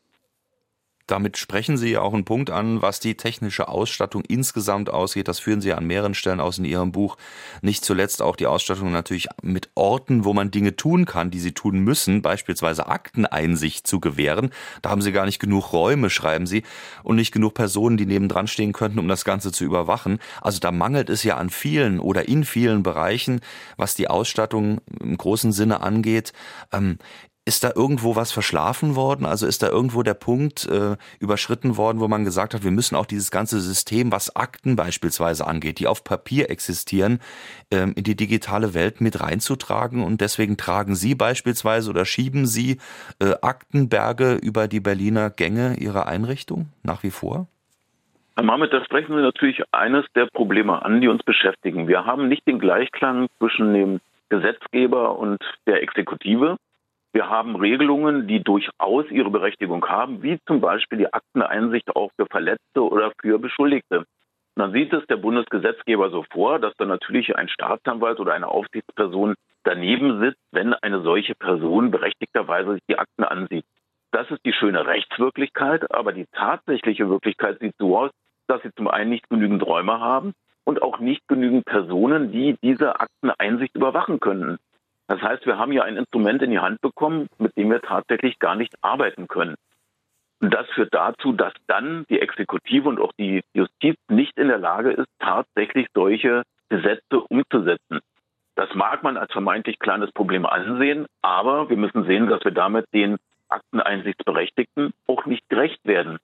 Damit sprechen Sie ja auch einen Punkt an, was die technische Ausstattung insgesamt ausgeht. Das führen Sie an mehreren Stellen aus in Ihrem Buch. Nicht zuletzt auch die Ausstattung natürlich mit Orten, wo man Dinge tun kann, die Sie tun müssen, beispielsweise Akteneinsicht zu gewähren. Da haben Sie gar nicht genug Räume, schreiben Sie, und nicht genug Personen, die nebendran stehen könnten, um das Ganze zu überwachen. Also da mangelt es ja an vielen oder in vielen Bereichen, was die Ausstattung im großen Sinne angeht. Ähm, ist da irgendwo was verschlafen worden? Also ist da irgendwo der Punkt äh, überschritten worden, wo man gesagt hat, wir müssen auch dieses ganze System, was Akten beispielsweise angeht, die auf Papier existieren, ähm, in die digitale Welt mit reinzutragen und deswegen tragen Sie beispielsweise oder schieben Sie äh, Aktenberge über die Berliner Gänge Ihrer Einrichtung nach wie vor? Herr Mahmet, da sprechen Sie natürlich eines der Probleme an, die uns beschäftigen. Wir haben nicht den Gleichklang zwischen dem Gesetzgeber und der Exekutive. Wir haben Regelungen, die durchaus ihre Berechtigung haben, wie zum Beispiel die Akteneinsicht auch für Verletzte oder für Beschuldigte. Dann sieht es der Bundesgesetzgeber so vor, dass dann natürlich ein Staatsanwalt oder eine Aufsichtsperson daneben sitzt, wenn eine solche Person berechtigterweise sich die Akten ansieht. Das ist die schöne Rechtswirklichkeit, aber die tatsächliche Wirklichkeit sieht so aus, dass sie zum einen nicht genügend Räume haben und auch nicht genügend Personen, die diese Akteneinsicht überwachen können. Das heißt, wir haben hier ein Instrument in die Hand bekommen, mit dem wir tatsächlich gar nicht arbeiten können. Und das führt dazu, dass dann die Exekutive und auch die Justiz nicht in der Lage ist, tatsächlich solche Gesetze umzusetzen. Das mag man als vermeintlich kleines Problem ansehen, aber wir müssen sehen, dass wir damit den Akteneinsichtsberechtigten auch nicht gerecht werden.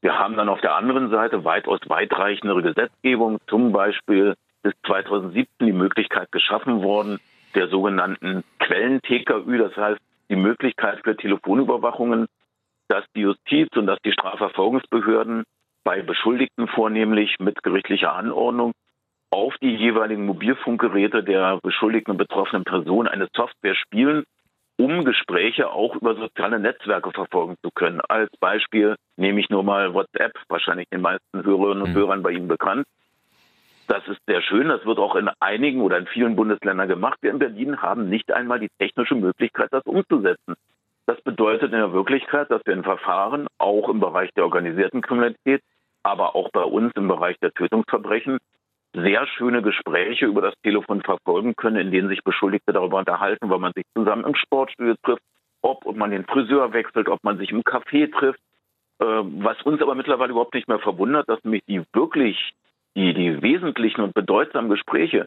Wir haben dann auf der anderen Seite weitaus weitreichendere Gesetzgebung, zum Beispiel bis 2017 die Möglichkeit geschaffen worden, der sogenannten Quellen-TKÜ, das heißt die Möglichkeit für Telefonüberwachungen, dass die Justiz und dass die Strafverfolgungsbehörden bei Beschuldigten vornehmlich mit gerichtlicher Anordnung auf die jeweiligen Mobilfunkgeräte der beschuldigten und betroffenen Person eine Software spielen, um Gespräche auch über soziale Netzwerke verfolgen zu können. Als Beispiel nehme ich nur mal WhatsApp, wahrscheinlich den meisten Hörerinnen und mhm. Hörern bei Ihnen bekannt. Das ist sehr schön. Das wird auch in einigen oder in vielen Bundesländern gemacht. Wir in Berlin haben nicht einmal die technische Möglichkeit, das umzusetzen. Das bedeutet in der Wirklichkeit, dass wir in Verfahren auch im Bereich der organisierten Kriminalität, aber auch bei uns im Bereich der Tötungsverbrechen sehr schöne Gespräche über das Telefon verfolgen können, in denen sich Beschuldigte darüber unterhalten, weil man sich zusammen im Sportstudio trifft, ob man den Friseur wechselt, ob man sich im Café trifft. Äh, was uns aber mittlerweile überhaupt nicht mehr verwundert, dass nämlich die wirklich, die, die wesentlichen und bedeutsamen Gespräche,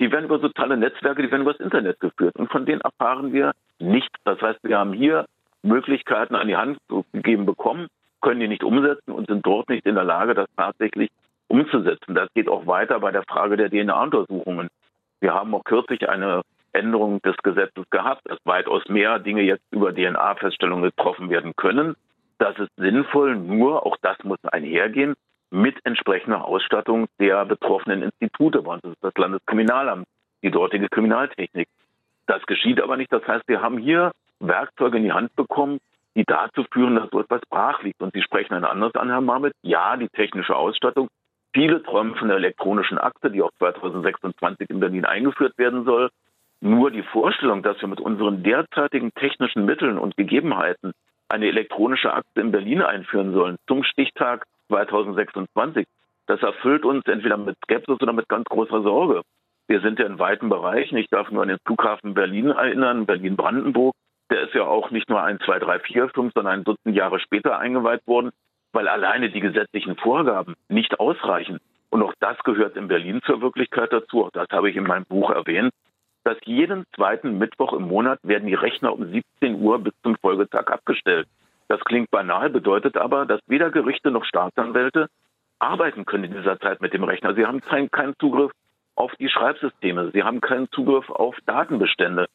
die werden über soziale Netzwerke, die werden über das Internet geführt. Und von denen erfahren wir nichts. Das heißt, wir haben hier Möglichkeiten an die Hand gegeben bekommen, können die nicht umsetzen und sind dort nicht in der Lage, das tatsächlich umzusetzen. Das geht auch weiter bei der Frage der DNA-Untersuchungen. Wir haben auch kürzlich eine Änderung des Gesetzes gehabt, dass weitaus mehr Dinge jetzt über DNA-Feststellungen getroffen werden können. Das ist sinnvoll, nur auch das muss einhergehen mit entsprechender Ausstattung der betroffenen Institute. das ist das Landeskriminalamt, die dortige Kriminaltechnik. Das geschieht aber nicht. Das heißt, wir haben hier Werkzeuge in die Hand bekommen, die dazu führen, dass so etwas brach liegt. Und Sie sprechen ein anderes an, Herr Marmit. Ja, die technische Ausstattung Viele träumen von der elektronischen Akte, die auch 2026 in Berlin eingeführt werden soll. Nur die Vorstellung, dass wir mit unseren derzeitigen technischen Mitteln und Gegebenheiten eine elektronische Akte in Berlin einführen sollen zum Stichtag 2026, das erfüllt uns entweder mit Skepsis oder mit ganz großer Sorge. Wir sind ja in weiten Bereichen. Ich darf nur an den Flughafen Berlin erinnern, Berlin-Brandenburg. Der ist ja auch nicht nur ein, zwei, drei, vier, fünf, sondern ein Dutzend Jahre später eingeweiht worden weil alleine die gesetzlichen Vorgaben nicht ausreichen. Und auch das gehört in Berlin zur Wirklichkeit dazu. Auch das habe ich in meinem Buch erwähnt, dass jeden zweiten Mittwoch im Monat werden die Rechner um 17 Uhr bis zum Folgetag abgestellt. Das klingt banal, bedeutet aber, dass weder Gerichte noch Staatsanwälte arbeiten können in dieser Zeit mit dem Rechner. Sie haben keinen, keinen Zugriff auf die Schreibsysteme. Sie haben keinen Zugriff auf Datenbestände.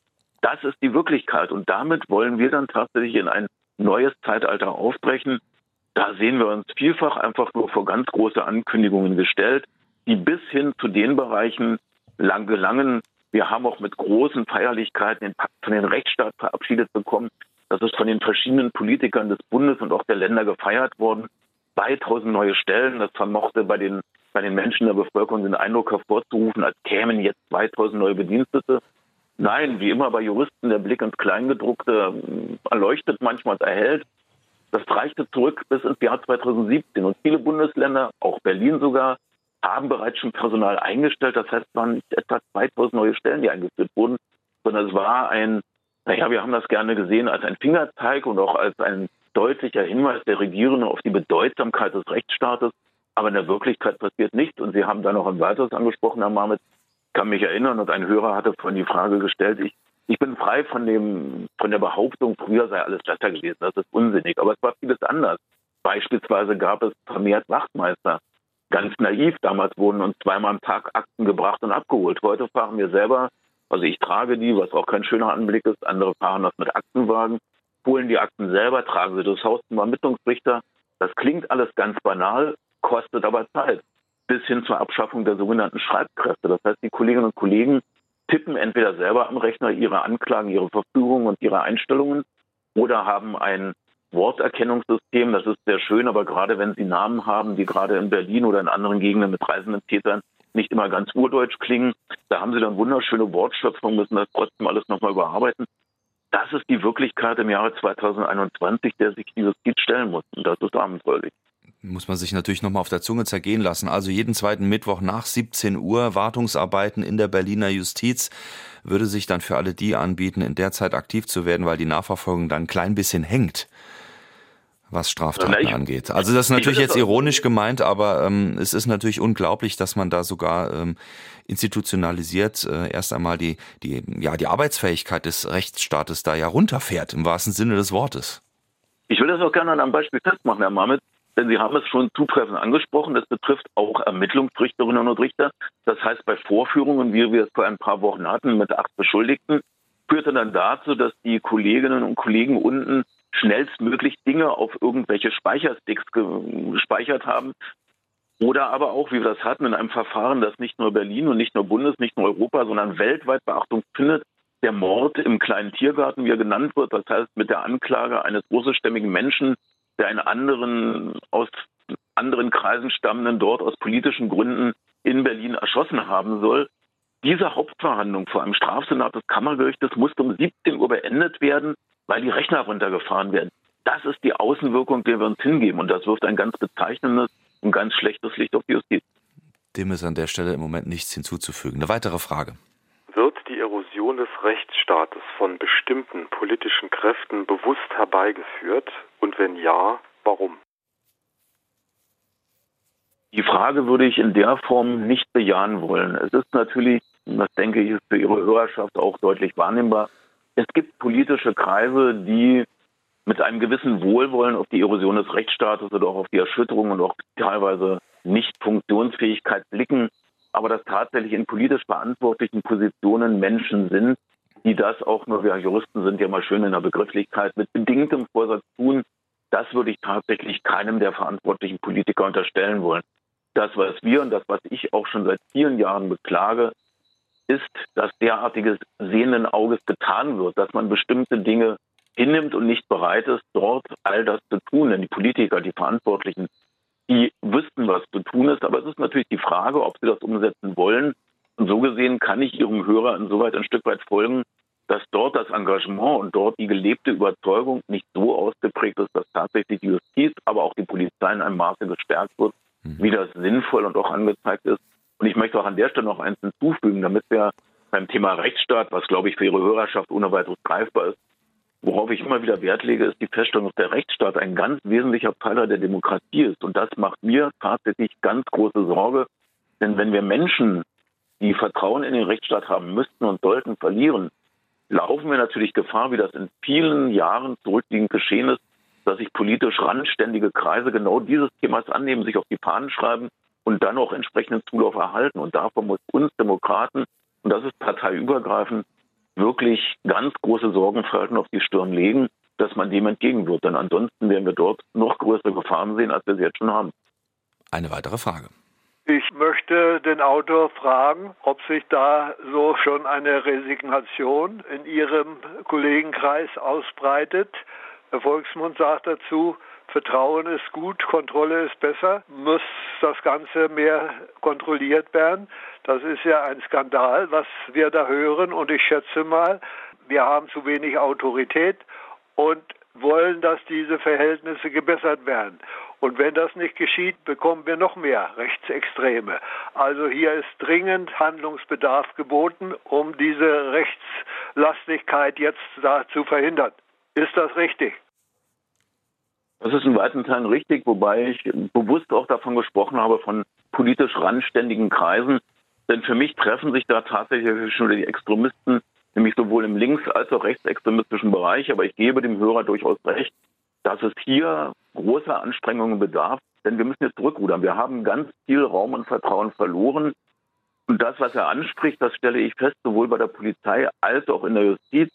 Das ist die Wirklichkeit. Und damit wollen wir dann tatsächlich in ein neues Zeitalter aufbrechen, da sehen wir uns vielfach einfach nur vor ganz große Ankündigungen gestellt, die bis hin zu den Bereichen lang gelangen. Wir haben auch mit großen Feierlichkeiten den Pakt von den Rechtsstaat verabschiedet bekommen. Das ist von den verschiedenen Politikern des Bundes und auch der Länder gefeiert worden. 2000 neue Stellen, das vermochte bei den, bei den Menschen der Bevölkerung den Eindruck hervorzurufen, als kämen jetzt 2000 neue Bedienstete. Nein, wie immer bei Juristen, der Blick ins Kleingedruckte erleuchtet manchmal, erhält. Das reichte zurück bis ins Jahr 2017. Und viele Bundesländer, auch Berlin sogar, haben bereits schon Personal eingestellt. Das heißt, es waren nicht etwa 2000 neue Stellen, die eingeführt wurden, sondern es war ein, naja, wir haben das gerne gesehen als ein Fingerzeig und auch als ein deutlicher Hinweis der Regierenden auf die Bedeutsamkeit des Rechtsstaates. Aber in der Wirklichkeit passiert nichts. Und Sie haben da noch ein weiteres angesprochen, Herr Marmet. Ich kann mich erinnern und ein Hörer hatte vorhin die Frage gestellt, ich ich bin frei von dem, von der Behauptung, früher sei alles besser gewesen. Das ist unsinnig. Aber es war vieles anders. Beispielsweise gab es vermehrt Wachtmeister. Ganz naiv. Damals wurden uns zweimal am Tag Akten gebracht und abgeholt. Heute fahren wir selber, also ich trage die, was auch kein schöner Anblick ist. Andere fahren das mit Aktenwagen, holen die Akten selber, tragen sie durchs Haus zum Ermittlungsrichter. Das klingt alles ganz banal, kostet aber Zeit. Bis hin zur Abschaffung der sogenannten Schreibkräfte. Das heißt, die Kolleginnen und Kollegen tippen entweder selber am Rechner ihre Anklagen, ihre Verfügungen und ihre Einstellungen oder haben ein Worterkennungssystem. Das ist sehr schön, aber gerade wenn Sie Namen haben, die gerade in Berlin oder in anderen Gegenden mit reisenden Tätern nicht immer ganz urdeutsch klingen, da haben Sie dann wunderschöne Wortschöpfung, müssen das trotzdem alles nochmal überarbeiten. Das ist die Wirklichkeit im Jahre 2021, der sich dieses Kind stellen muss. Und das ist abenteuerlich muss man sich natürlich nochmal auf der Zunge zergehen lassen. Also jeden zweiten Mittwoch nach 17 Uhr Wartungsarbeiten in der Berliner Justiz würde sich dann für alle die anbieten, in der Zeit aktiv zu werden, weil die Nachverfolgung dann ein klein bisschen hängt, was Straftaten Na, ich, angeht. Also das ist natürlich jetzt ironisch gemeint, aber ähm, es ist natürlich unglaublich, dass man da sogar ähm, institutionalisiert äh, erst einmal die, die, ja, die Arbeitsfähigkeit des Rechtsstaates da ja runterfährt, im wahrsten Sinne des Wortes. Ich will das auch gerne an einem Beispiel festmachen, Herr Mamet. Denn Sie haben es schon zutreffend angesprochen, es betrifft auch Ermittlungsrichterinnen und Richter. Das heißt, bei Vorführungen, wie wir es vor ein paar Wochen hatten mit acht Beschuldigten, führte dann dazu, dass die Kolleginnen und Kollegen unten schnellstmöglich Dinge auf irgendwelche Speichersticks gespeichert haben. Oder aber auch, wie wir das hatten, in einem Verfahren, das nicht nur Berlin und nicht nur Bundes, nicht nur Europa, sondern weltweit Beachtung findet, der Mord im kleinen Tiergarten, wie er genannt wird, das heißt mit der Anklage eines russischstämmigen Menschen, der einen anderen aus anderen Kreisen stammenden dort aus politischen Gründen in Berlin erschossen haben soll. Diese Hauptverhandlung vor einem Strafsenat des Kammergerichtes musste um 17 Uhr beendet werden, weil die Rechner runtergefahren werden. Das ist die Außenwirkung, der wir uns hingeben. Und das wirft ein ganz bezeichnendes und ganz schlechtes Licht auf die Justiz. Dem ist an der Stelle im Moment nichts hinzuzufügen. Eine weitere Frage. Wird die Erosion des Rechtsstaates von bestimmten politischen Kräften bewusst herbeigeführt? Und wenn ja, warum? Die Frage würde ich in der Form nicht bejahen wollen. Es ist natürlich, das denke ich, ist für Ihre Hörerschaft auch deutlich wahrnehmbar. Es gibt politische Kreise, die mit einem gewissen Wohlwollen auf die Erosion des Rechtsstaates oder auch auf die Erschütterung und auch teilweise Nicht-Funktionsfähigkeit blicken, aber dass tatsächlich in politisch verantwortlichen Positionen Menschen sind, die das auch nur, wir Juristen sind ja mal schön in der Begrifflichkeit, mit bedingtem Vorsatz tun, das würde ich tatsächlich keinem der verantwortlichen Politiker unterstellen wollen. Das, was wir und das, was ich auch schon seit vielen Jahren beklage, ist, dass derartiges sehenden Auges getan wird, dass man bestimmte Dinge hinnimmt und nicht bereit ist, dort all das zu tun. Denn die Politiker, die Verantwortlichen, die wüssten, was zu tun ist. Aber es ist natürlich die Frage, ob sie das umsetzen wollen. Und so gesehen kann ich Ihrem Hörer insoweit ein Stück weit folgen, dass dort das Engagement und dort die gelebte Überzeugung nicht so ausgeprägt ist, dass tatsächlich die Justiz, aber auch die Polizei in einem Maße gestärkt wird, mhm. wie das sinnvoll und auch angezeigt ist. Und ich möchte auch an der Stelle noch eins hinzufügen, damit wir beim Thema Rechtsstaat, was glaube ich für Ihre Hörerschaft ohne weiteres greifbar ist, worauf ich immer wieder Wert lege, ist die Feststellung, dass der Rechtsstaat ein ganz wesentlicher Pfeiler der Demokratie ist. Und das macht mir tatsächlich ganz große Sorge. Denn wenn wir Menschen, die Vertrauen in den Rechtsstaat haben müssten und sollten, verlieren, laufen wir natürlich Gefahr, wie das in vielen Jahren zurückliegend geschehen ist, dass sich politisch randständige Kreise genau dieses Themas annehmen, sich auf die Fahnen schreiben und dann auch entsprechenden Zulauf erhalten. Und davon muss uns Demokraten, und das ist parteiübergreifend, wirklich ganz große Sorgenfalten auf die Stirn legen, dass man dem entgegenwirkt. Denn ansonsten werden wir dort noch größere Gefahren sehen, als wir sie jetzt schon haben. Eine weitere Frage. Ich möchte den Autor fragen, ob sich da so schon eine Resignation in Ihrem Kollegenkreis ausbreitet. Der Volksmund sagt dazu, Vertrauen ist gut, Kontrolle ist besser. Muss das Ganze mehr kontrolliert werden? Das ist ja ein Skandal, was wir da hören. Und ich schätze mal, wir haben zu wenig Autorität und wollen, dass diese Verhältnisse gebessert werden. Und wenn das nicht geschieht, bekommen wir noch mehr Rechtsextreme. Also hier ist dringend Handlungsbedarf geboten, um diese Rechtslastigkeit jetzt da zu verhindern. Ist das richtig? Das ist in weiten Teilen richtig, wobei ich bewusst auch davon gesprochen habe, von politisch randständigen Kreisen. Denn für mich treffen sich da tatsächlich schon die Extremisten, nämlich sowohl im links- als auch rechtsextremistischen Bereich. Aber ich gebe dem Hörer durchaus recht, dass es hier großer Anstrengungen bedarf. Denn wir müssen jetzt zurückrudern. Wir haben ganz viel Raum und Vertrauen verloren. Und das, was er anspricht, das stelle ich fest, sowohl bei der Polizei als auch in der Justiz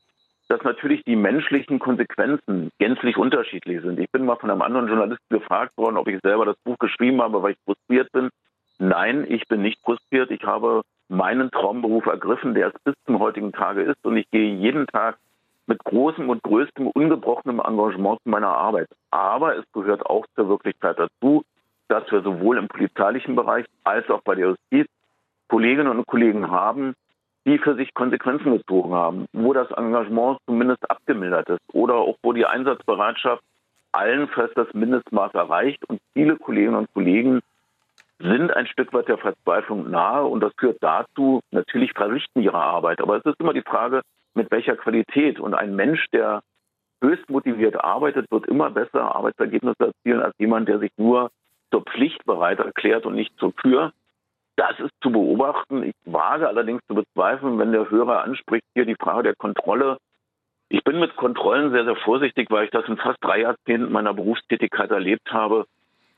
dass natürlich die menschlichen Konsequenzen gänzlich unterschiedlich sind. Ich bin mal von einem anderen Journalisten gefragt worden, ob ich selber das Buch geschrieben habe, weil ich frustriert bin. Nein, ich bin nicht frustriert. Ich habe meinen Traumberuf ergriffen, der es bis zum heutigen Tage ist. Und ich gehe jeden Tag mit großem und größtem ungebrochenem Engagement zu meiner Arbeit. Aber es gehört auch zur Wirklichkeit dazu, dass wir sowohl im polizeilichen Bereich als auch bei der Justiz Kolleginnen und Kollegen haben, die für sich Konsequenzen gezogen haben, wo das Engagement zumindest abgemildert ist oder auch wo die Einsatzbereitschaft allenfalls das Mindestmaß erreicht und viele Kolleginnen und Kollegen sind ein Stück weit der Verzweiflung nahe und das führt dazu, natürlich verrichten ihre Arbeit. Aber es ist immer die Frage, mit welcher Qualität. Und ein Mensch, der höchst motiviert arbeitet, wird immer besser Arbeitsergebnisse erzielen als jemand, der sich nur zur Pflicht bereit erklärt und nicht zur Kür. Das ist zu beobachten. Ich wage allerdings zu bezweifeln, wenn der Hörer anspricht, hier die Frage der Kontrolle. Ich bin mit Kontrollen sehr, sehr vorsichtig, weil ich das in fast drei Jahrzehnten meiner Berufstätigkeit erlebt habe.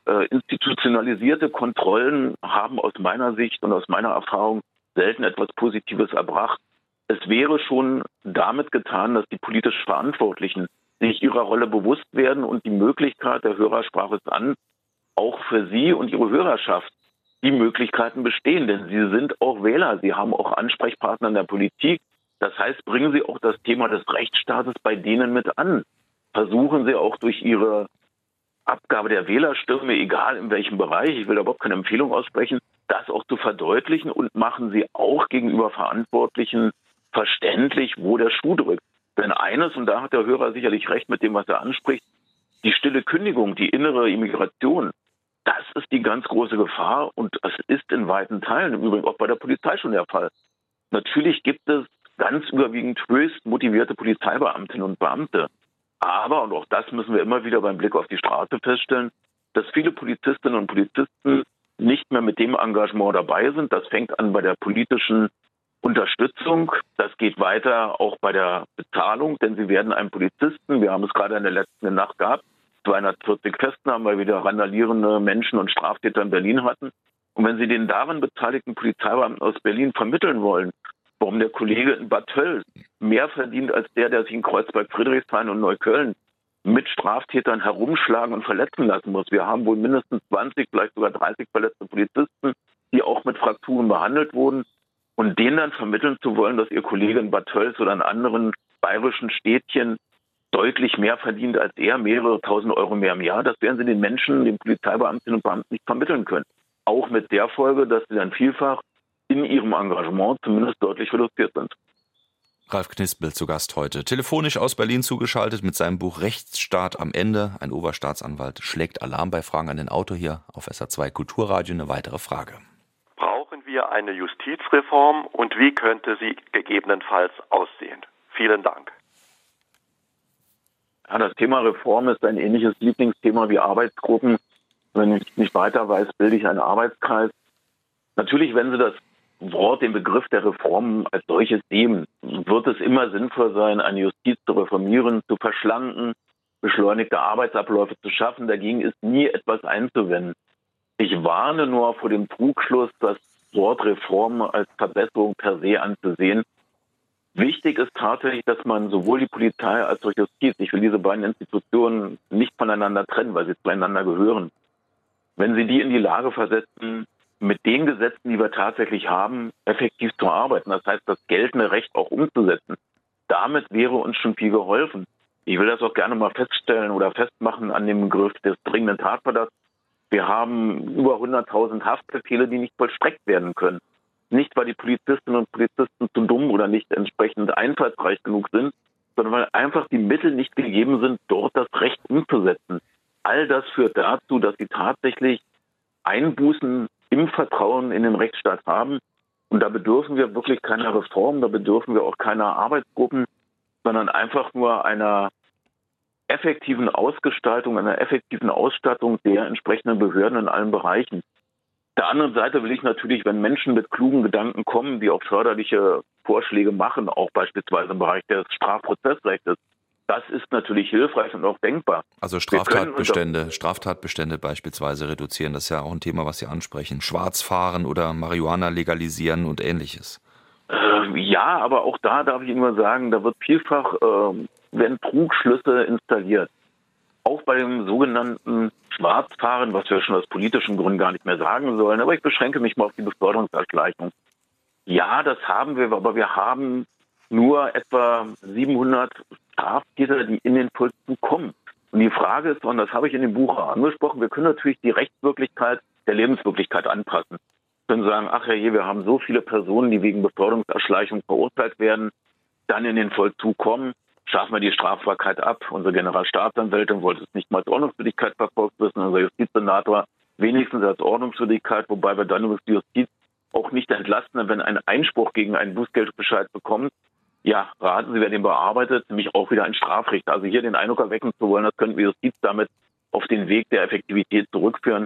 Äh, institutionalisierte Kontrollen haben aus meiner Sicht und aus meiner Erfahrung selten etwas Positives erbracht. Es wäre schon damit getan, dass die politisch Verantwortlichen sich ihrer Rolle bewusst werden und die Möglichkeit, der Hörer sprach es an, auch für Sie und Ihre Hörerschaft die Möglichkeiten bestehen, denn Sie sind auch Wähler, Sie haben auch Ansprechpartner in der Politik. Das heißt, bringen Sie auch das Thema des Rechtsstaates bei denen mit an. Versuchen Sie auch durch Ihre Abgabe der Wählerstimme, egal in welchem Bereich, ich will da überhaupt keine Empfehlung aussprechen, das auch zu verdeutlichen und machen Sie auch gegenüber Verantwortlichen verständlich, wo der Schuh drückt. Denn eines, und da hat der Hörer sicherlich recht mit dem, was er anspricht, die stille Kündigung, die innere Immigration, das ist die ganz große Gefahr und es ist in weiten Teilen, im Übrigen auch bei der Polizei schon der Fall. Natürlich gibt es ganz überwiegend höchst motivierte Polizeibeamtinnen und Beamte. Aber, und auch das müssen wir immer wieder beim Blick auf die Straße feststellen, dass viele Polizistinnen und Polizisten nicht mehr mit dem Engagement dabei sind. Das fängt an bei der politischen Unterstützung. Das geht weiter auch bei der Bezahlung, denn sie werden einem Polizisten, wir haben es gerade in der letzten Nacht gehabt, 240 Festnahmen, weil wir wieder randalierende Menschen und Straftäter in Berlin hatten. Und wenn Sie den darin beteiligten Polizeibeamten aus Berlin vermitteln wollen, warum der Kollege in Bad Tölz mehr verdient als der, der sich in Kreuzberg, Friedrichshain und Neukölln mit Straftätern herumschlagen und verletzen lassen muss. Wir haben wohl mindestens 20, vielleicht sogar 30 verletzte Polizisten, die auch mit Frakturen behandelt wurden. Und denen dann vermitteln zu wollen, dass ihr Kollege in Bad Tölz oder in anderen bayerischen Städtchen deutlich mehr verdient als er, mehrere tausend Euro mehr im Jahr, das werden sie den Menschen, den Polizeibeamtinnen und Beamten nicht vermitteln können. Auch mit der Folge, dass sie dann vielfach in ihrem Engagement zumindest deutlich reduziert sind. Ralf Knispel zu Gast heute. Telefonisch aus Berlin zugeschaltet mit seinem Buch Rechtsstaat am Ende. Ein Oberstaatsanwalt schlägt Alarm bei Fragen an den Auto hier auf SA2 Kulturradio. Eine weitere Frage. Brauchen wir eine Justizreform und wie könnte sie gegebenenfalls aussehen? Vielen Dank. Ja, das Thema Reform ist ein ähnliches Lieblingsthema wie Arbeitsgruppen. Wenn ich nicht weiter weiß, bilde ich einen Arbeitskreis. Natürlich, wenn Sie das Wort, den Begriff der Reform als solches nehmen, wird es immer sinnvoll sein, eine Justiz zu reformieren, zu verschlanken, beschleunigte Arbeitsabläufe zu schaffen. Dagegen ist nie etwas einzuwenden. Ich warne nur vor dem Trugschluss, das Wort Reform als Verbesserung per se anzusehen. Wichtig ist tatsächlich, dass man sowohl die Polizei als auch Justiz, ich will diese beiden Institutionen nicht voneinander trennen, weil sie zueinander gehören. Wenn Sie die in die Lage versetzen, mit den Gesetzen, die wir tatsächlich haben, effektiv zu arbeiten. Das heißt, das geltende Recht auch umzusetzen. Damit wäre uns schon viel geholfen. Ich will das auch gerne mal feststellen oder festmachen an dem Begriff des dringenden Tatverdachts. Wir haben über 100.000 Haftbefehle, die nicht vollstreckt werden können. Nicht, weil die Polizistinnen und Polizisten zu dumm oder nicht entsprechend einfallsreich genug sind, sondern weil einfach die Mittel nicht gegeben sind, dort das Recht umzusetzen. All das führt dazu, dass sie tatsächlich Einbußen im Vertrauen in den Rechtsstaat haben. Und da bedürfen wir wirklich keiner Reform, da bedürfen wir auch keiner Arbeitsgruppen, sondern einfach nur einer effektiven Ausgestaltung, einer effektiven Ausstattung der entsprechenden Behörden in allen Bereichen. Der anderen Seite will ich natürlich, wenn Menschen mit klugen Gedanken kommen, die auch förderliche Vorschläge machen, auch beispielsweise im Bereich des Strafprozessrechts, das ist natürlich hilfreich und auch denkbar. Also Straftatbestände, Straftatbestände beispielsweise reduzieren, das ist ja auch ein Thema, was Sie ansprechen. Schwarzfahren oder Marihuana legalisieren und ähnliches. Äh, ja, aber auch da darf ich Ihnen mal sagen, da wird vielfach äh, werden Trugschlüsse installiert. Auch bei dem sogenannten Schwarzfahren, was wir schon aus politischen Gründen gar nicht mehr sagen sollen, aber ich beschränke mich mal auf die Beförderungsgleichung. Ja, das haben wir, aber wir haben nur etwa 700 Straftäter, die in den Vollzug kommen. Und die Frage ist, und das habe ich in dem Buch angesprochen, wir können natürlich die Rechtswirklichkeit der Lebenswirklichkeit anpassen. Wir können sagen, ach ja, je, wir haben so viele Personen, die wegen Beförderungserschleichung verurteilt werden, dann in den Vollzug kommen, schaffen wir die Strafbarkeit ab. Unsere Generalstaatsanwältin wollte es nicht mal als Ordnungswidrigkeit verfolgt wissen, unser Justizsenator wenigstens als Ordnungswidrigkeit, wobei wir dann über die Justiz auch nicht entlasten, wenn ein Einspruch gegen einen Bußgeldbescheid bekommt, ja, raten Sie, wer den bearbeitet, nämlich auch wieder ein Strafrichter. Also hier den Eindruck erwecken zu wollen, das könnten wir Justiz damit auf den Weg der Effektivität zurückführen.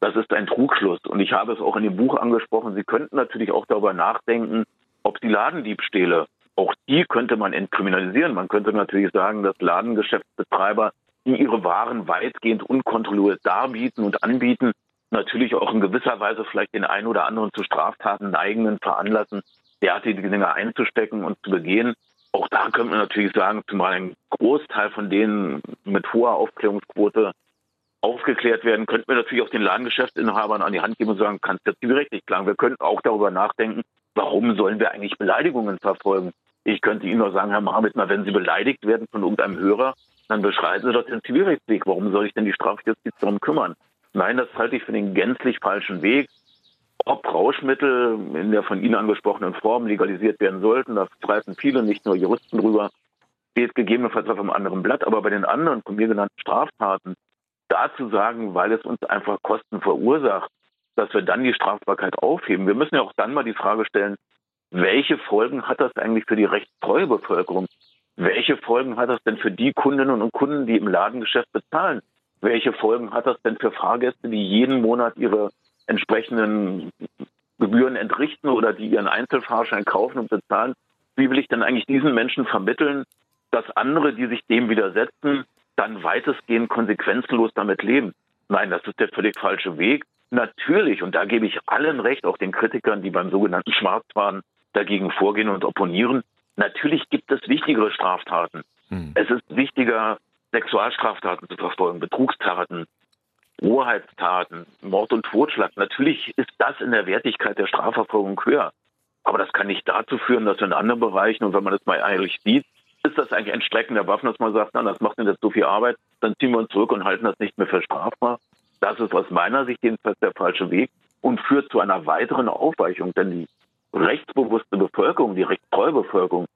Das ist ein Trugschluss. Und ich habe es auch in dem Buch angesprochen. Sie könnten natürlich auch darüber nachdenken, ob die Ladendiebstähle, auch die könnte man entkriminalisieren. Man könnte natürlich sagen, dass Ladengeschäftsbetreiber, die ihre Waren weitgehend unkontrolliert darbieten und anbieten, natürlich auch in gewisser Weise vielleicht den einen oder anderen zu Straftaten neigenden veranlassen, derartige Dinge einzustecken und zu begehen. Auch da könnte man natürlich sagen, zumal ein Großteil von denen mit hoher Aufklärungsquote aufgeklärt werden, könnten wir natürlich auch den Ladengeschäftsinhabern an die Hand geben und sagen, kannst jetzt berechtigt klagen. Wir könnten auch darüber nachdenken, warum sollen wir eigentlich Beleidigungen verfolgen? Ich könnte Ihnen nur sagen, Herr Mohammed, wenn Sie beleidigt werden von irgendeinem Hörer, dann beschreiten Sie doch den Zivilrechtsweg. Warum soll ich denn die Strafjustiz darum kümmern? Nein, das halte ich für den gänzlich falschen Weg. Ob Rauschmittel in der von Ihnen angesprochenen Form legalisiert werden sollten, da streiten viele, nicht nur Juristen drüber, steht gegebenenfalls auf einem anderen Blatt. Aber bei den anderen von mir genannten Straftaten, da zu sagen, weil es uns einfach Kosten verursacht, dass wir dann die Strafbarkeit aufheben. Wir müssen ja auch dann mal die Frage stellen, welche Folgen hat das eigentlich für die rechtstreue Bevölkerung? Welche Folgen hat das denn für die Kundinnen und Kunden, die im Ladengeschäft bezahlen? Welche Folgen hat das denn für Fahrgäste, die jeden Monat ihre entsprechenden Gebühren entrichten oder die ihren Einzelfahrschein kaufen und bezahlen? Wie will ich denn eigentlich diesen Menschen vermitteln, dass andere, die sich dem widersetzen, dann weitestgehend konsequenzlos damit leben? Nein, das ist der völlig falsche Weg. Natürlich, und da gebe ich allen recht, auch den Kritikern, die beim sogenannten Schwarzfahren dagegen vorgehen und opponieren. Natürlich gibt es wichtigere Straftaten. Hm. Es ist wichtiger, Sexualstraftaten zu verfolgen, Betrugstaten, Hoheitstaten, Mord und Totschlag. Natürlich ist das in der Wertigkeit der Strafverfolgung höher. Aber das kann nicht dazu führen, dass in anderen Bereichen, und wenn man das mal ehrlich sieht, ist das eigentlich ein Strecken der Waffen, dass man sagt, na, das macht denn jetzt so viel Arbeit, dann ziehen wir uns zurück und halten das nicht mehr für strafbar. Das ist aus meiner Sicht jedenfalls der falsche Weg und führt zu einer weiteren Aufweichung. Denn die rechtsbewusste Bevölkerung, die rechtstreue Bevölkerung,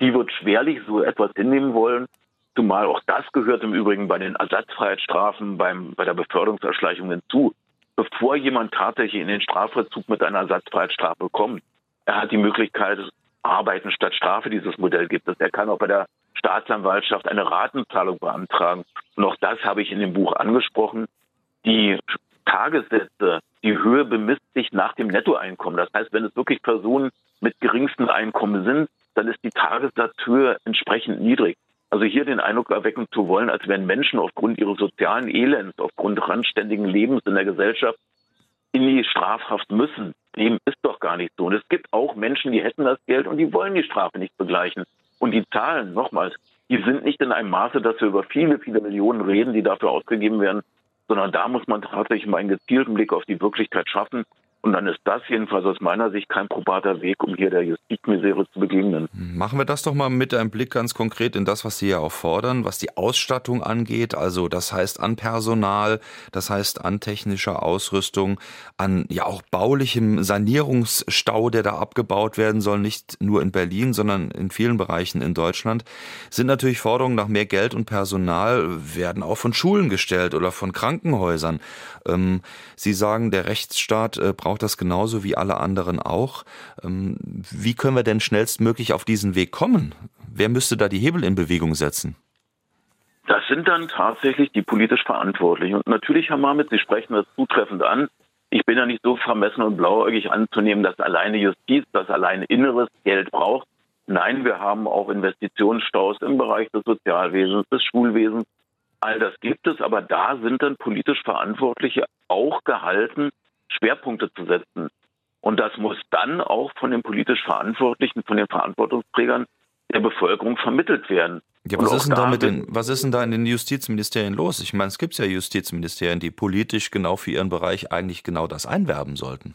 die wird schwerlich so etwas hinnehmen wollen, zumal auch das gehört im Übrigen bei den Ersatzfreiheitsstrafen, beim, bei der Beförderungserschleichung hinzu. Bevor jemand tatsächlich in den Strafvollzug mit einer Ersatzfreiheitsstrafe kommt, er hat die Möglichkeit, Arbeiten statt Strafe, dieses Modell gibt es. Er kann auch bei der Staatsanwaltschaft eine Ratenzahlung beantragen. Und auch das habe ich in dem Buch angesprochen. Die Tagessätze, die Höhe bemisst sich nach dem Nettoeinkommen. Das heißt, wenn es wirklich Personen mit geringsten Einkommen sind, dann ist die Tagessatzhöhe entsprechend niedrig. Also hier den Eindruck erwecken zu wollen, als wären Menschen aufgrund ihres sozialen Elends, aufgrund randständigen Lebens in der Gesellschaft in die Strafhaft müssen, dem ist doch gar nicht so. Und es gibt auch Menschen, die hätten das Geld und die wollen die Strafe nicht begleichen. Und die Zahlen, nochmals, die sind nicht in einem Maße, dass wir über viele, viele Millionen reden, die dafür ausgegeben werden, sondern da muss man tatsächlich mal einen gezielten Blick auf die Wirklichkeit schaffen und dann ist das jedenfalls aus meiner Sicht kein probater Weg, um hier der Justizmisere zu begegnen. Machen wir das doch mal mit einem Blick ganz konkret in das, was Sie ja auch fordern, was die Ausstattung angeht. Also das heißt an Personal, das heißt an technischer Ausrüstung, an ja auch baulichem Sanierungsstau, der da abgebaut werden soll, nicht nur in Berlin, sondern in vielen Bereichen in Deutschland, sind natürlich Forderungen nach mehr Geld und Personal, werden auch von Schulen gestellt oder von Krankenhäusern. Ähm, Sie sagen, der Rechtsstaat äh, braucht das genauso wie alle anderen auch. Ähm, wie können wir denn schnellstmöglich auf diesen Weg kommen? Wer müsste da die Hebel in Bewegung setzen? Das sind dann tatsächlich die politisch Verantwortlichen. Und natürlich, Herr Marmit, Sie sprechen das zutreffend an. Ich bin ja nicht so vermessen und blauäugig anzunehmen, dass alleine Justiz, dass alleine Inneres Geld braucht. Nein, wir haben auch Investitionsstaus im Bereich des Sozialwesens, des Schulwesens. All das gibt es, aber da sind dann politisch Verantwortliche auch gehalten, Schwerpunkte zu setzen. Und das muss dann auch von den politisch Verantwortlichen, von den Verantwortungsträgern der Bevölkerung vermittelt werden. Ja, was ist, denn da mit den, was ist denn da in den Justizministerien los? Ich meine, es gibt ja Justizministerien, die politisch genau für ihren Bereich eigentlich genau das einwerben sollten.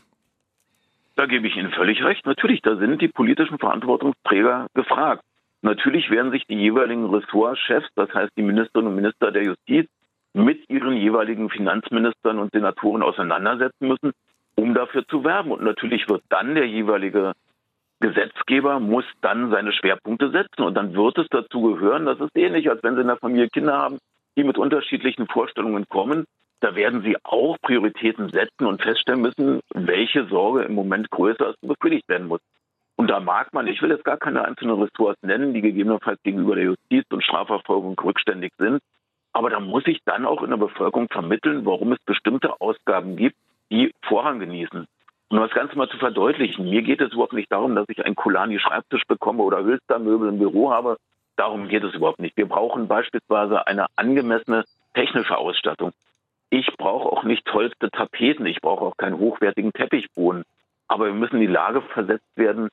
Da gebe ich Ihnen völlig recht. Natürlich, da sind die politischen Verantwortungsträger gefragt. Natürlich werden sich die jeweiligen Ressortchefs, das heißt die Ministerinnen und Minister der Justiz, mit ihren jeweiligen Finanzministern und Senatoren auseinandersetzen müssen, um dafür zu werben. Und natürlich wird dann der jeweilige Gesetzgeber muss dann seine Schwerpunkte setzen. Und dann wird es dazu gehören, das ist ähnlich, als wenn Sie in der Familie Kinder haben, die mit unterschiedlichen Vorstellungen kommen. Da werden Sie auch Prioritäten setzen und feststellen müssen, welche Sorge im Moment größer ist und befriedigt werden muss. Und da mag man, ich will jetzt gar keine einzelnen Ressorts nennen, die gegebenenfalls gegenüber der Justiz und Strafverfolgung rückständig sind. Aber da muss ich dann auch in der Bevölkerung vermitteln, warum es bestimmte Ausgaben gibt, die Vorrang genießen. Um das Ganze mal zu verdeutlichen, mir geht es überhaupt nicht darum, dass ich einen Kulani-Schreibtisch bekomme oder Hülster-Möbel im Büro habe. Darum geht es überhaupt nicht. Wir brauchen beispielsweise eine angemessene technische Ausstattung. Ich brauche auch nicht tollste Tapeten, ich brauche auch keinen hochwertigen Teppichboden. Aber wir müssen in die Lage versetzt werden,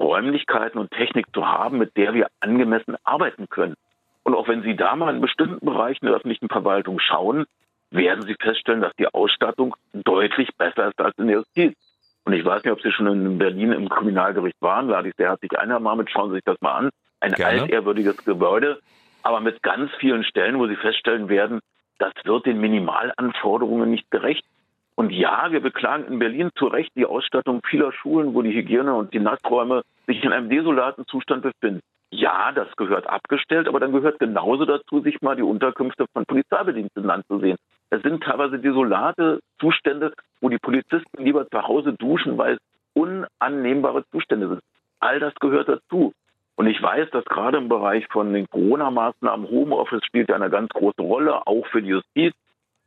Räumlichkeiten und Technik zu haben, mit der wir angemessen arbeiten können. Und auch wenn Sie da mal in bestimmten Bereichen der öffentlichen Verwaltung schauen, werden Sie feststellen, dass die Ausstattung deutlich besser ist als in der Justiz. Und ich weiß nicht, ob Sie schon in Berlin im Kriminalgericht waren, lade ich sehr herzlich ein, Herr Marmit, schauen Sie sich das mal an. Ein Gerne. altehrwürdiges Gebäude, aber mit ganz vielen Stellen, wo Sie feststellen werden, das wird den Minimalanforderungen nicht gerecht. Und ja, wir beklagen in Berlin zu Recht die Ausstattung vieler Schulen, wo die Hygiene und die Nassräume sich in einem desolaten Zustand befinden. Ja, das gehört abgestellt, aber dann gehört genauso dazu, sich mal die Unterkünfte von Polizeibediensteten anzusehen. Es sind teilweise desolate Zustände, wo die Polizisten lieber zu Hause duschen, weil es unannehmbare Zustände sind. All das gehört dazu. Und ich weiß, dass gerade im Bereich von den Corona-Maßnahmen Homeoffice spielt eine ganz große Rolle, auch für die Justiz.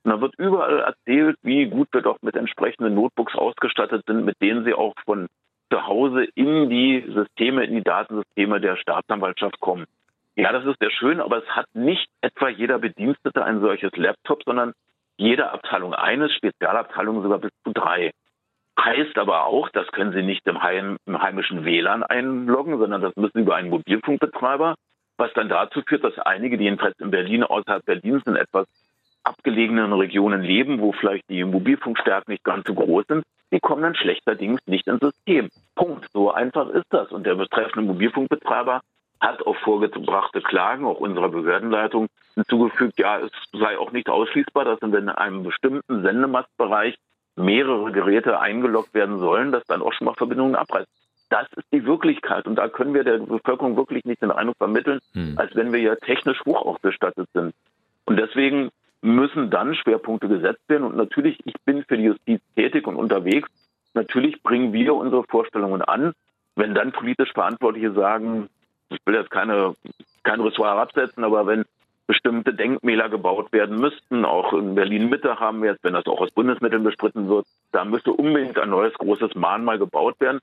Und da wird überall erzählt, wie gut wir doch mit entsprechenden Notebooks ausgestattet sind, mit denen sie auch von zu Hause in die Systeme, in die Datensysteme der Staatsanwaltschaft kommen. Ja, das ist sehr schön, aber es hat nicht etwa jeder Bedienstete ein solches Laptop, sondern jede Abteilung eines, Spezialabteilungen sogar bis zu drei. Heißt aber auch, das können Sie nicht im, Heim, im heimischen WLAN einloggen, sondern das müssen Sie über einen Mobilfunkbetreiber, was dann dazu führt, dass einige, die jedenfalls in Berlin außerhalb Berlins in etwas abgelegenen Regionen leben, wo vielleicht die Mobilfunkstärken nicht ganz so groß sind, die kommen dann schlechterdings nicht ins System. Punkt. So einfach ist das. Und der betreffende Mobilfunkbetreiber hat auf vorgebrachte Klagen, auch unserer Behördenleitung, hinzugefügt, ja, es sei auch nicht ausschließbar, dass in einem bestimmten Sendemastbereich mehrere Geräte eingeloggt werden sollen, dass dann auch schon mal Verbindungen abreißen. Das ist die Wirklichkeit und da können wir der Bevölkerung wirklich nicht den Eindruck vermitteln, hm. als wenn wir ja technisch hoch ausgestattet sind. Und deswegen müssen dann Schwerpunkte gesetzt werden und natürlich, ich bin für die Justiz tätig und unterwegs. Natürlich bringen wir unsere Vorstellungen an. Wenn dann politisch Verantwortliche sagen, ich will jetzt keine, kein Ressort absetzen, aber wenn bestimmte Denkmäler gebaut werden müssten. Auch in Berlin-Mitte haben wir jetzt, wenn das auch aus Bundesmitteln bestritten wird, da müsste unbedingt ein neues großes Mahnmal gebaut werden.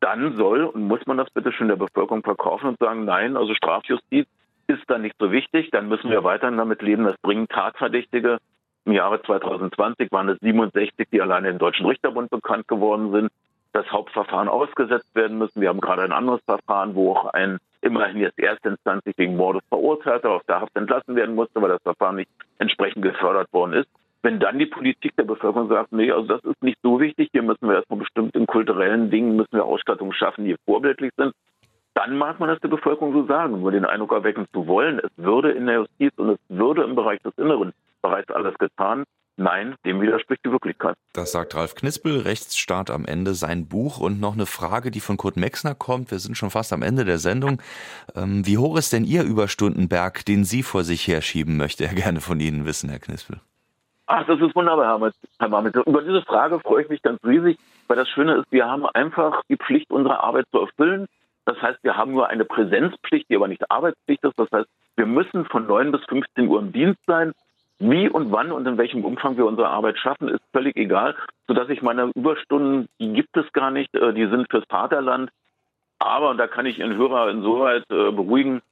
Dann soll und muss man das bitte schön der Bevölkerung verkaufen und sagen, nein, also Strafjustiz ist dann nicht so wichtig. Dann müssen wir weiterhin damit leben, dass dringend Tatverdächtige im Jahre 2020 waren es 67, die alleine im Deutschen Richterbund bekannt geworden sind, das Hauptverfahren ausgesetzt werden müssen. Wir haben gerade ein anderes Verfahren, wo auch ein immerhin jetzt erstinstanzlich wegen Mordes verurteilter aus der Haft entlassen werden musste, weil das Verfahren nicht entsprechend gefördert worden ist. Wenn dann die Politik der Bevölkerung sagt, nee, also das ist nicht so wichtig, hier müssen wir erstmal bestimmt in kulturellen Dingen müssen wir Ausstattungen schaffen, die vorbildlich sind, dann mag man das der Bevölkerung so sagen, nur den Eindruck erwecken zu wollen, es würde in der Justiz und es würde im Bereich des Inneren bereits alles getan, Nein, dem widerspricht die Wirklichkeit. Das sagt Ralf Knispel, Rechtsstaat am Ende, sein Buch. Und noch eine Frage, die von Kurt Mexner kommt. Wir sind schon fast am Ende der Sendung. Ähm, wie hoch ist denn Ihr Überstundenberg, den Sie vor sich herschieben, möchte er gerne von Ihnen wissen, Herr Knispel? Ach, das ist wunderbar, Herr Marmit. Über diese Frage freue ich mich ganz riesig, weil das Schöne ist, wir haben einfach die Pflicht, unsere Arbeit zu erfüllen. Das heißt, wir haben nur eine Präsenzpflicht, die aber nicht Arbeitspflicht ist. Das heißt, wir müssen von 9 bis 15 Uhr im Dienst sein wie und wann und in welchem Umfang wir unsere Arbeit schaffen, ist völlig egal, sodass ich meine Überstunden, die gibt es gar nicht, äh, die sind fürs Vaterland. Aber, und da kann ich Ihren Hörer insoweit äh, beruhigen,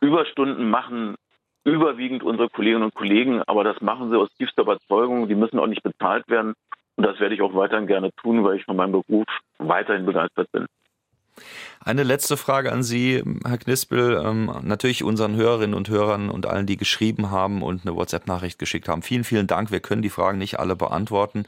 Überstunden machen überwiegend unsere Kolleginnen und Kollegen, aber das machen sie aus tiefster Überzeugung. Die müssen auch nicht bezahlt werden. Und das werde ich auch weiterhin gerne tun, weil ich von meinem Beruf weiterhin begeistert bin. Eine letzte Frage an Sie, Herr Knispel. Ähm, natürlich unseren Hörerinnen und Hörern und allen, die geschrieben haben und eine WhatsApp-Nachricht geschickt haben. Vielen, vielen Dank. Wir können die Fragen nicht alle beantworten.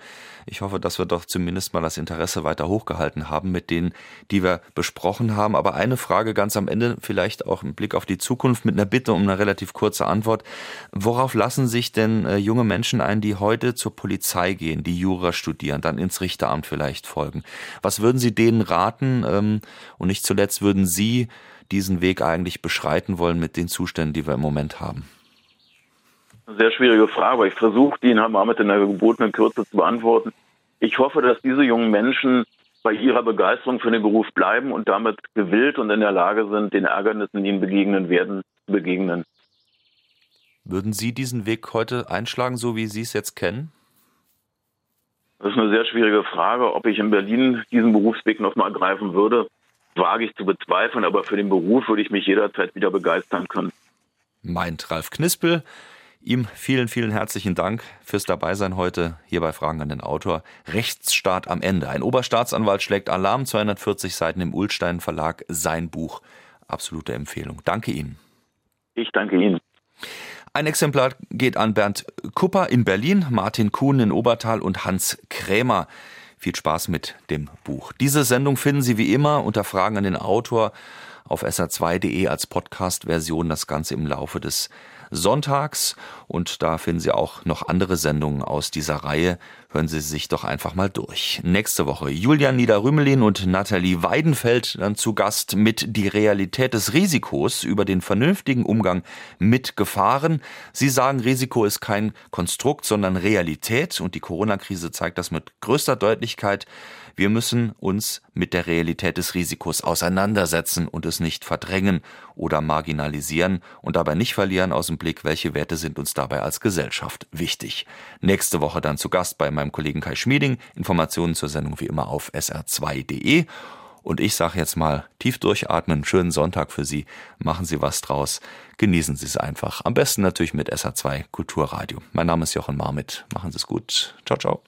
Ich hoffe, dass wir doch zumindest mal das Interesse weiter hochgehalten haben mit denen, die wir besprochen haben. Aber eine Frage ganz am Ende, vielleicht auch im Blick auf die Zukunft mit einer Bitte um eine relativ kurze Antwort. Worauf lassen sich denn äh, junge Menschen ein, die heute zur Polizei gehen, die Jura studieren, dann ins Richteramt vielleicht folgen? Was würden Sie denen raten? Ähm, und nicht zuletzt würden Sie diesen Weg eigentlich beschreiten wollen mit den Zuständen, die wir im Moment haben? Eine sehr schwierige Frage, aber ich versuche, die in Ahmed in der gebotenen Kürze zu beantworten. Ich hoffe, dass diese jungen Menschen bei ihrer Begeisterung für den Beruf bleiben und damit gewillt und in der Lage sind, den Ärgernissen, die ihnen begegnen werden, zu begegnen. Würden Sie diesen Weg heute einschlagen, so wie Sie es jetzt kennen? Das ist eine sehr schwierige Frage. Ob ich in Berlin diesen Berufsweg nochmal ergreifen würde, wage ich zu bezweifeln, aber für den Beruf würde ich mich jederzeit wieder begeistern können. Meint Ralf Knispel. Ihm vielen, vielen herzlichen Dank fürs Dabeisein heute hier bei Fragen an den Autor. Rechtsstaat am Ende. Ein Oberstaatsanwalt schlägt Alarm, 240 Seiten im Ulstein Verlag, sein Buch. Absolute Empfehlung. Danke Ihnen. Ich danke Ihnen. Ein Exemplar geht an Bernd Kupper in Berlin, Martin Kuhn in Obertal und Hans Krämer. Viel Spaß mit dem Buch. Diese Sendung finden Sie wie immer unter Fragen an den Autor auf sr2.de als Podcast-Version. Das Ganze im Laufe des sonntags. Und da finden Sie auch noch andere Sendungen aus dieser Reihe. Hören Sie sich doch einfach mal durch. Nächste Woche Julian Niederrümelin und Nathalie Weidenfeld dann zu Gast mit die Realität des Risikos über den vernünftigen Umgang mit Gefahren. Sie sagen, Risiko ist kein Konstrukt, sondern Realität. Und die Corona-Krise zeigt das mit größter Deutlichkeit. Wir müssen uns mit der Realität des Risikos auseinandersetzen und es nicht verdrängen oder marginalisieren und dabei nicht verlieren aus dem Blick, welche Werte sind uns dabei als Gesellschaft wichtig. Nächste Woche dann zu Gast bei meinem Kollegen Kai Schmieding. Informationen zur Sendung wie immer auf sr2.de. Und ich sage jetzt mal tief durchatmen, schönen Sonntag für Sie. Machen Sie was draus. Genießen Sie es einfach. Am besten natürlich mit SR2 Kulturradio. Mein Name ist Jochen Marmit. Machen Sie es gut. Ciao, ciao.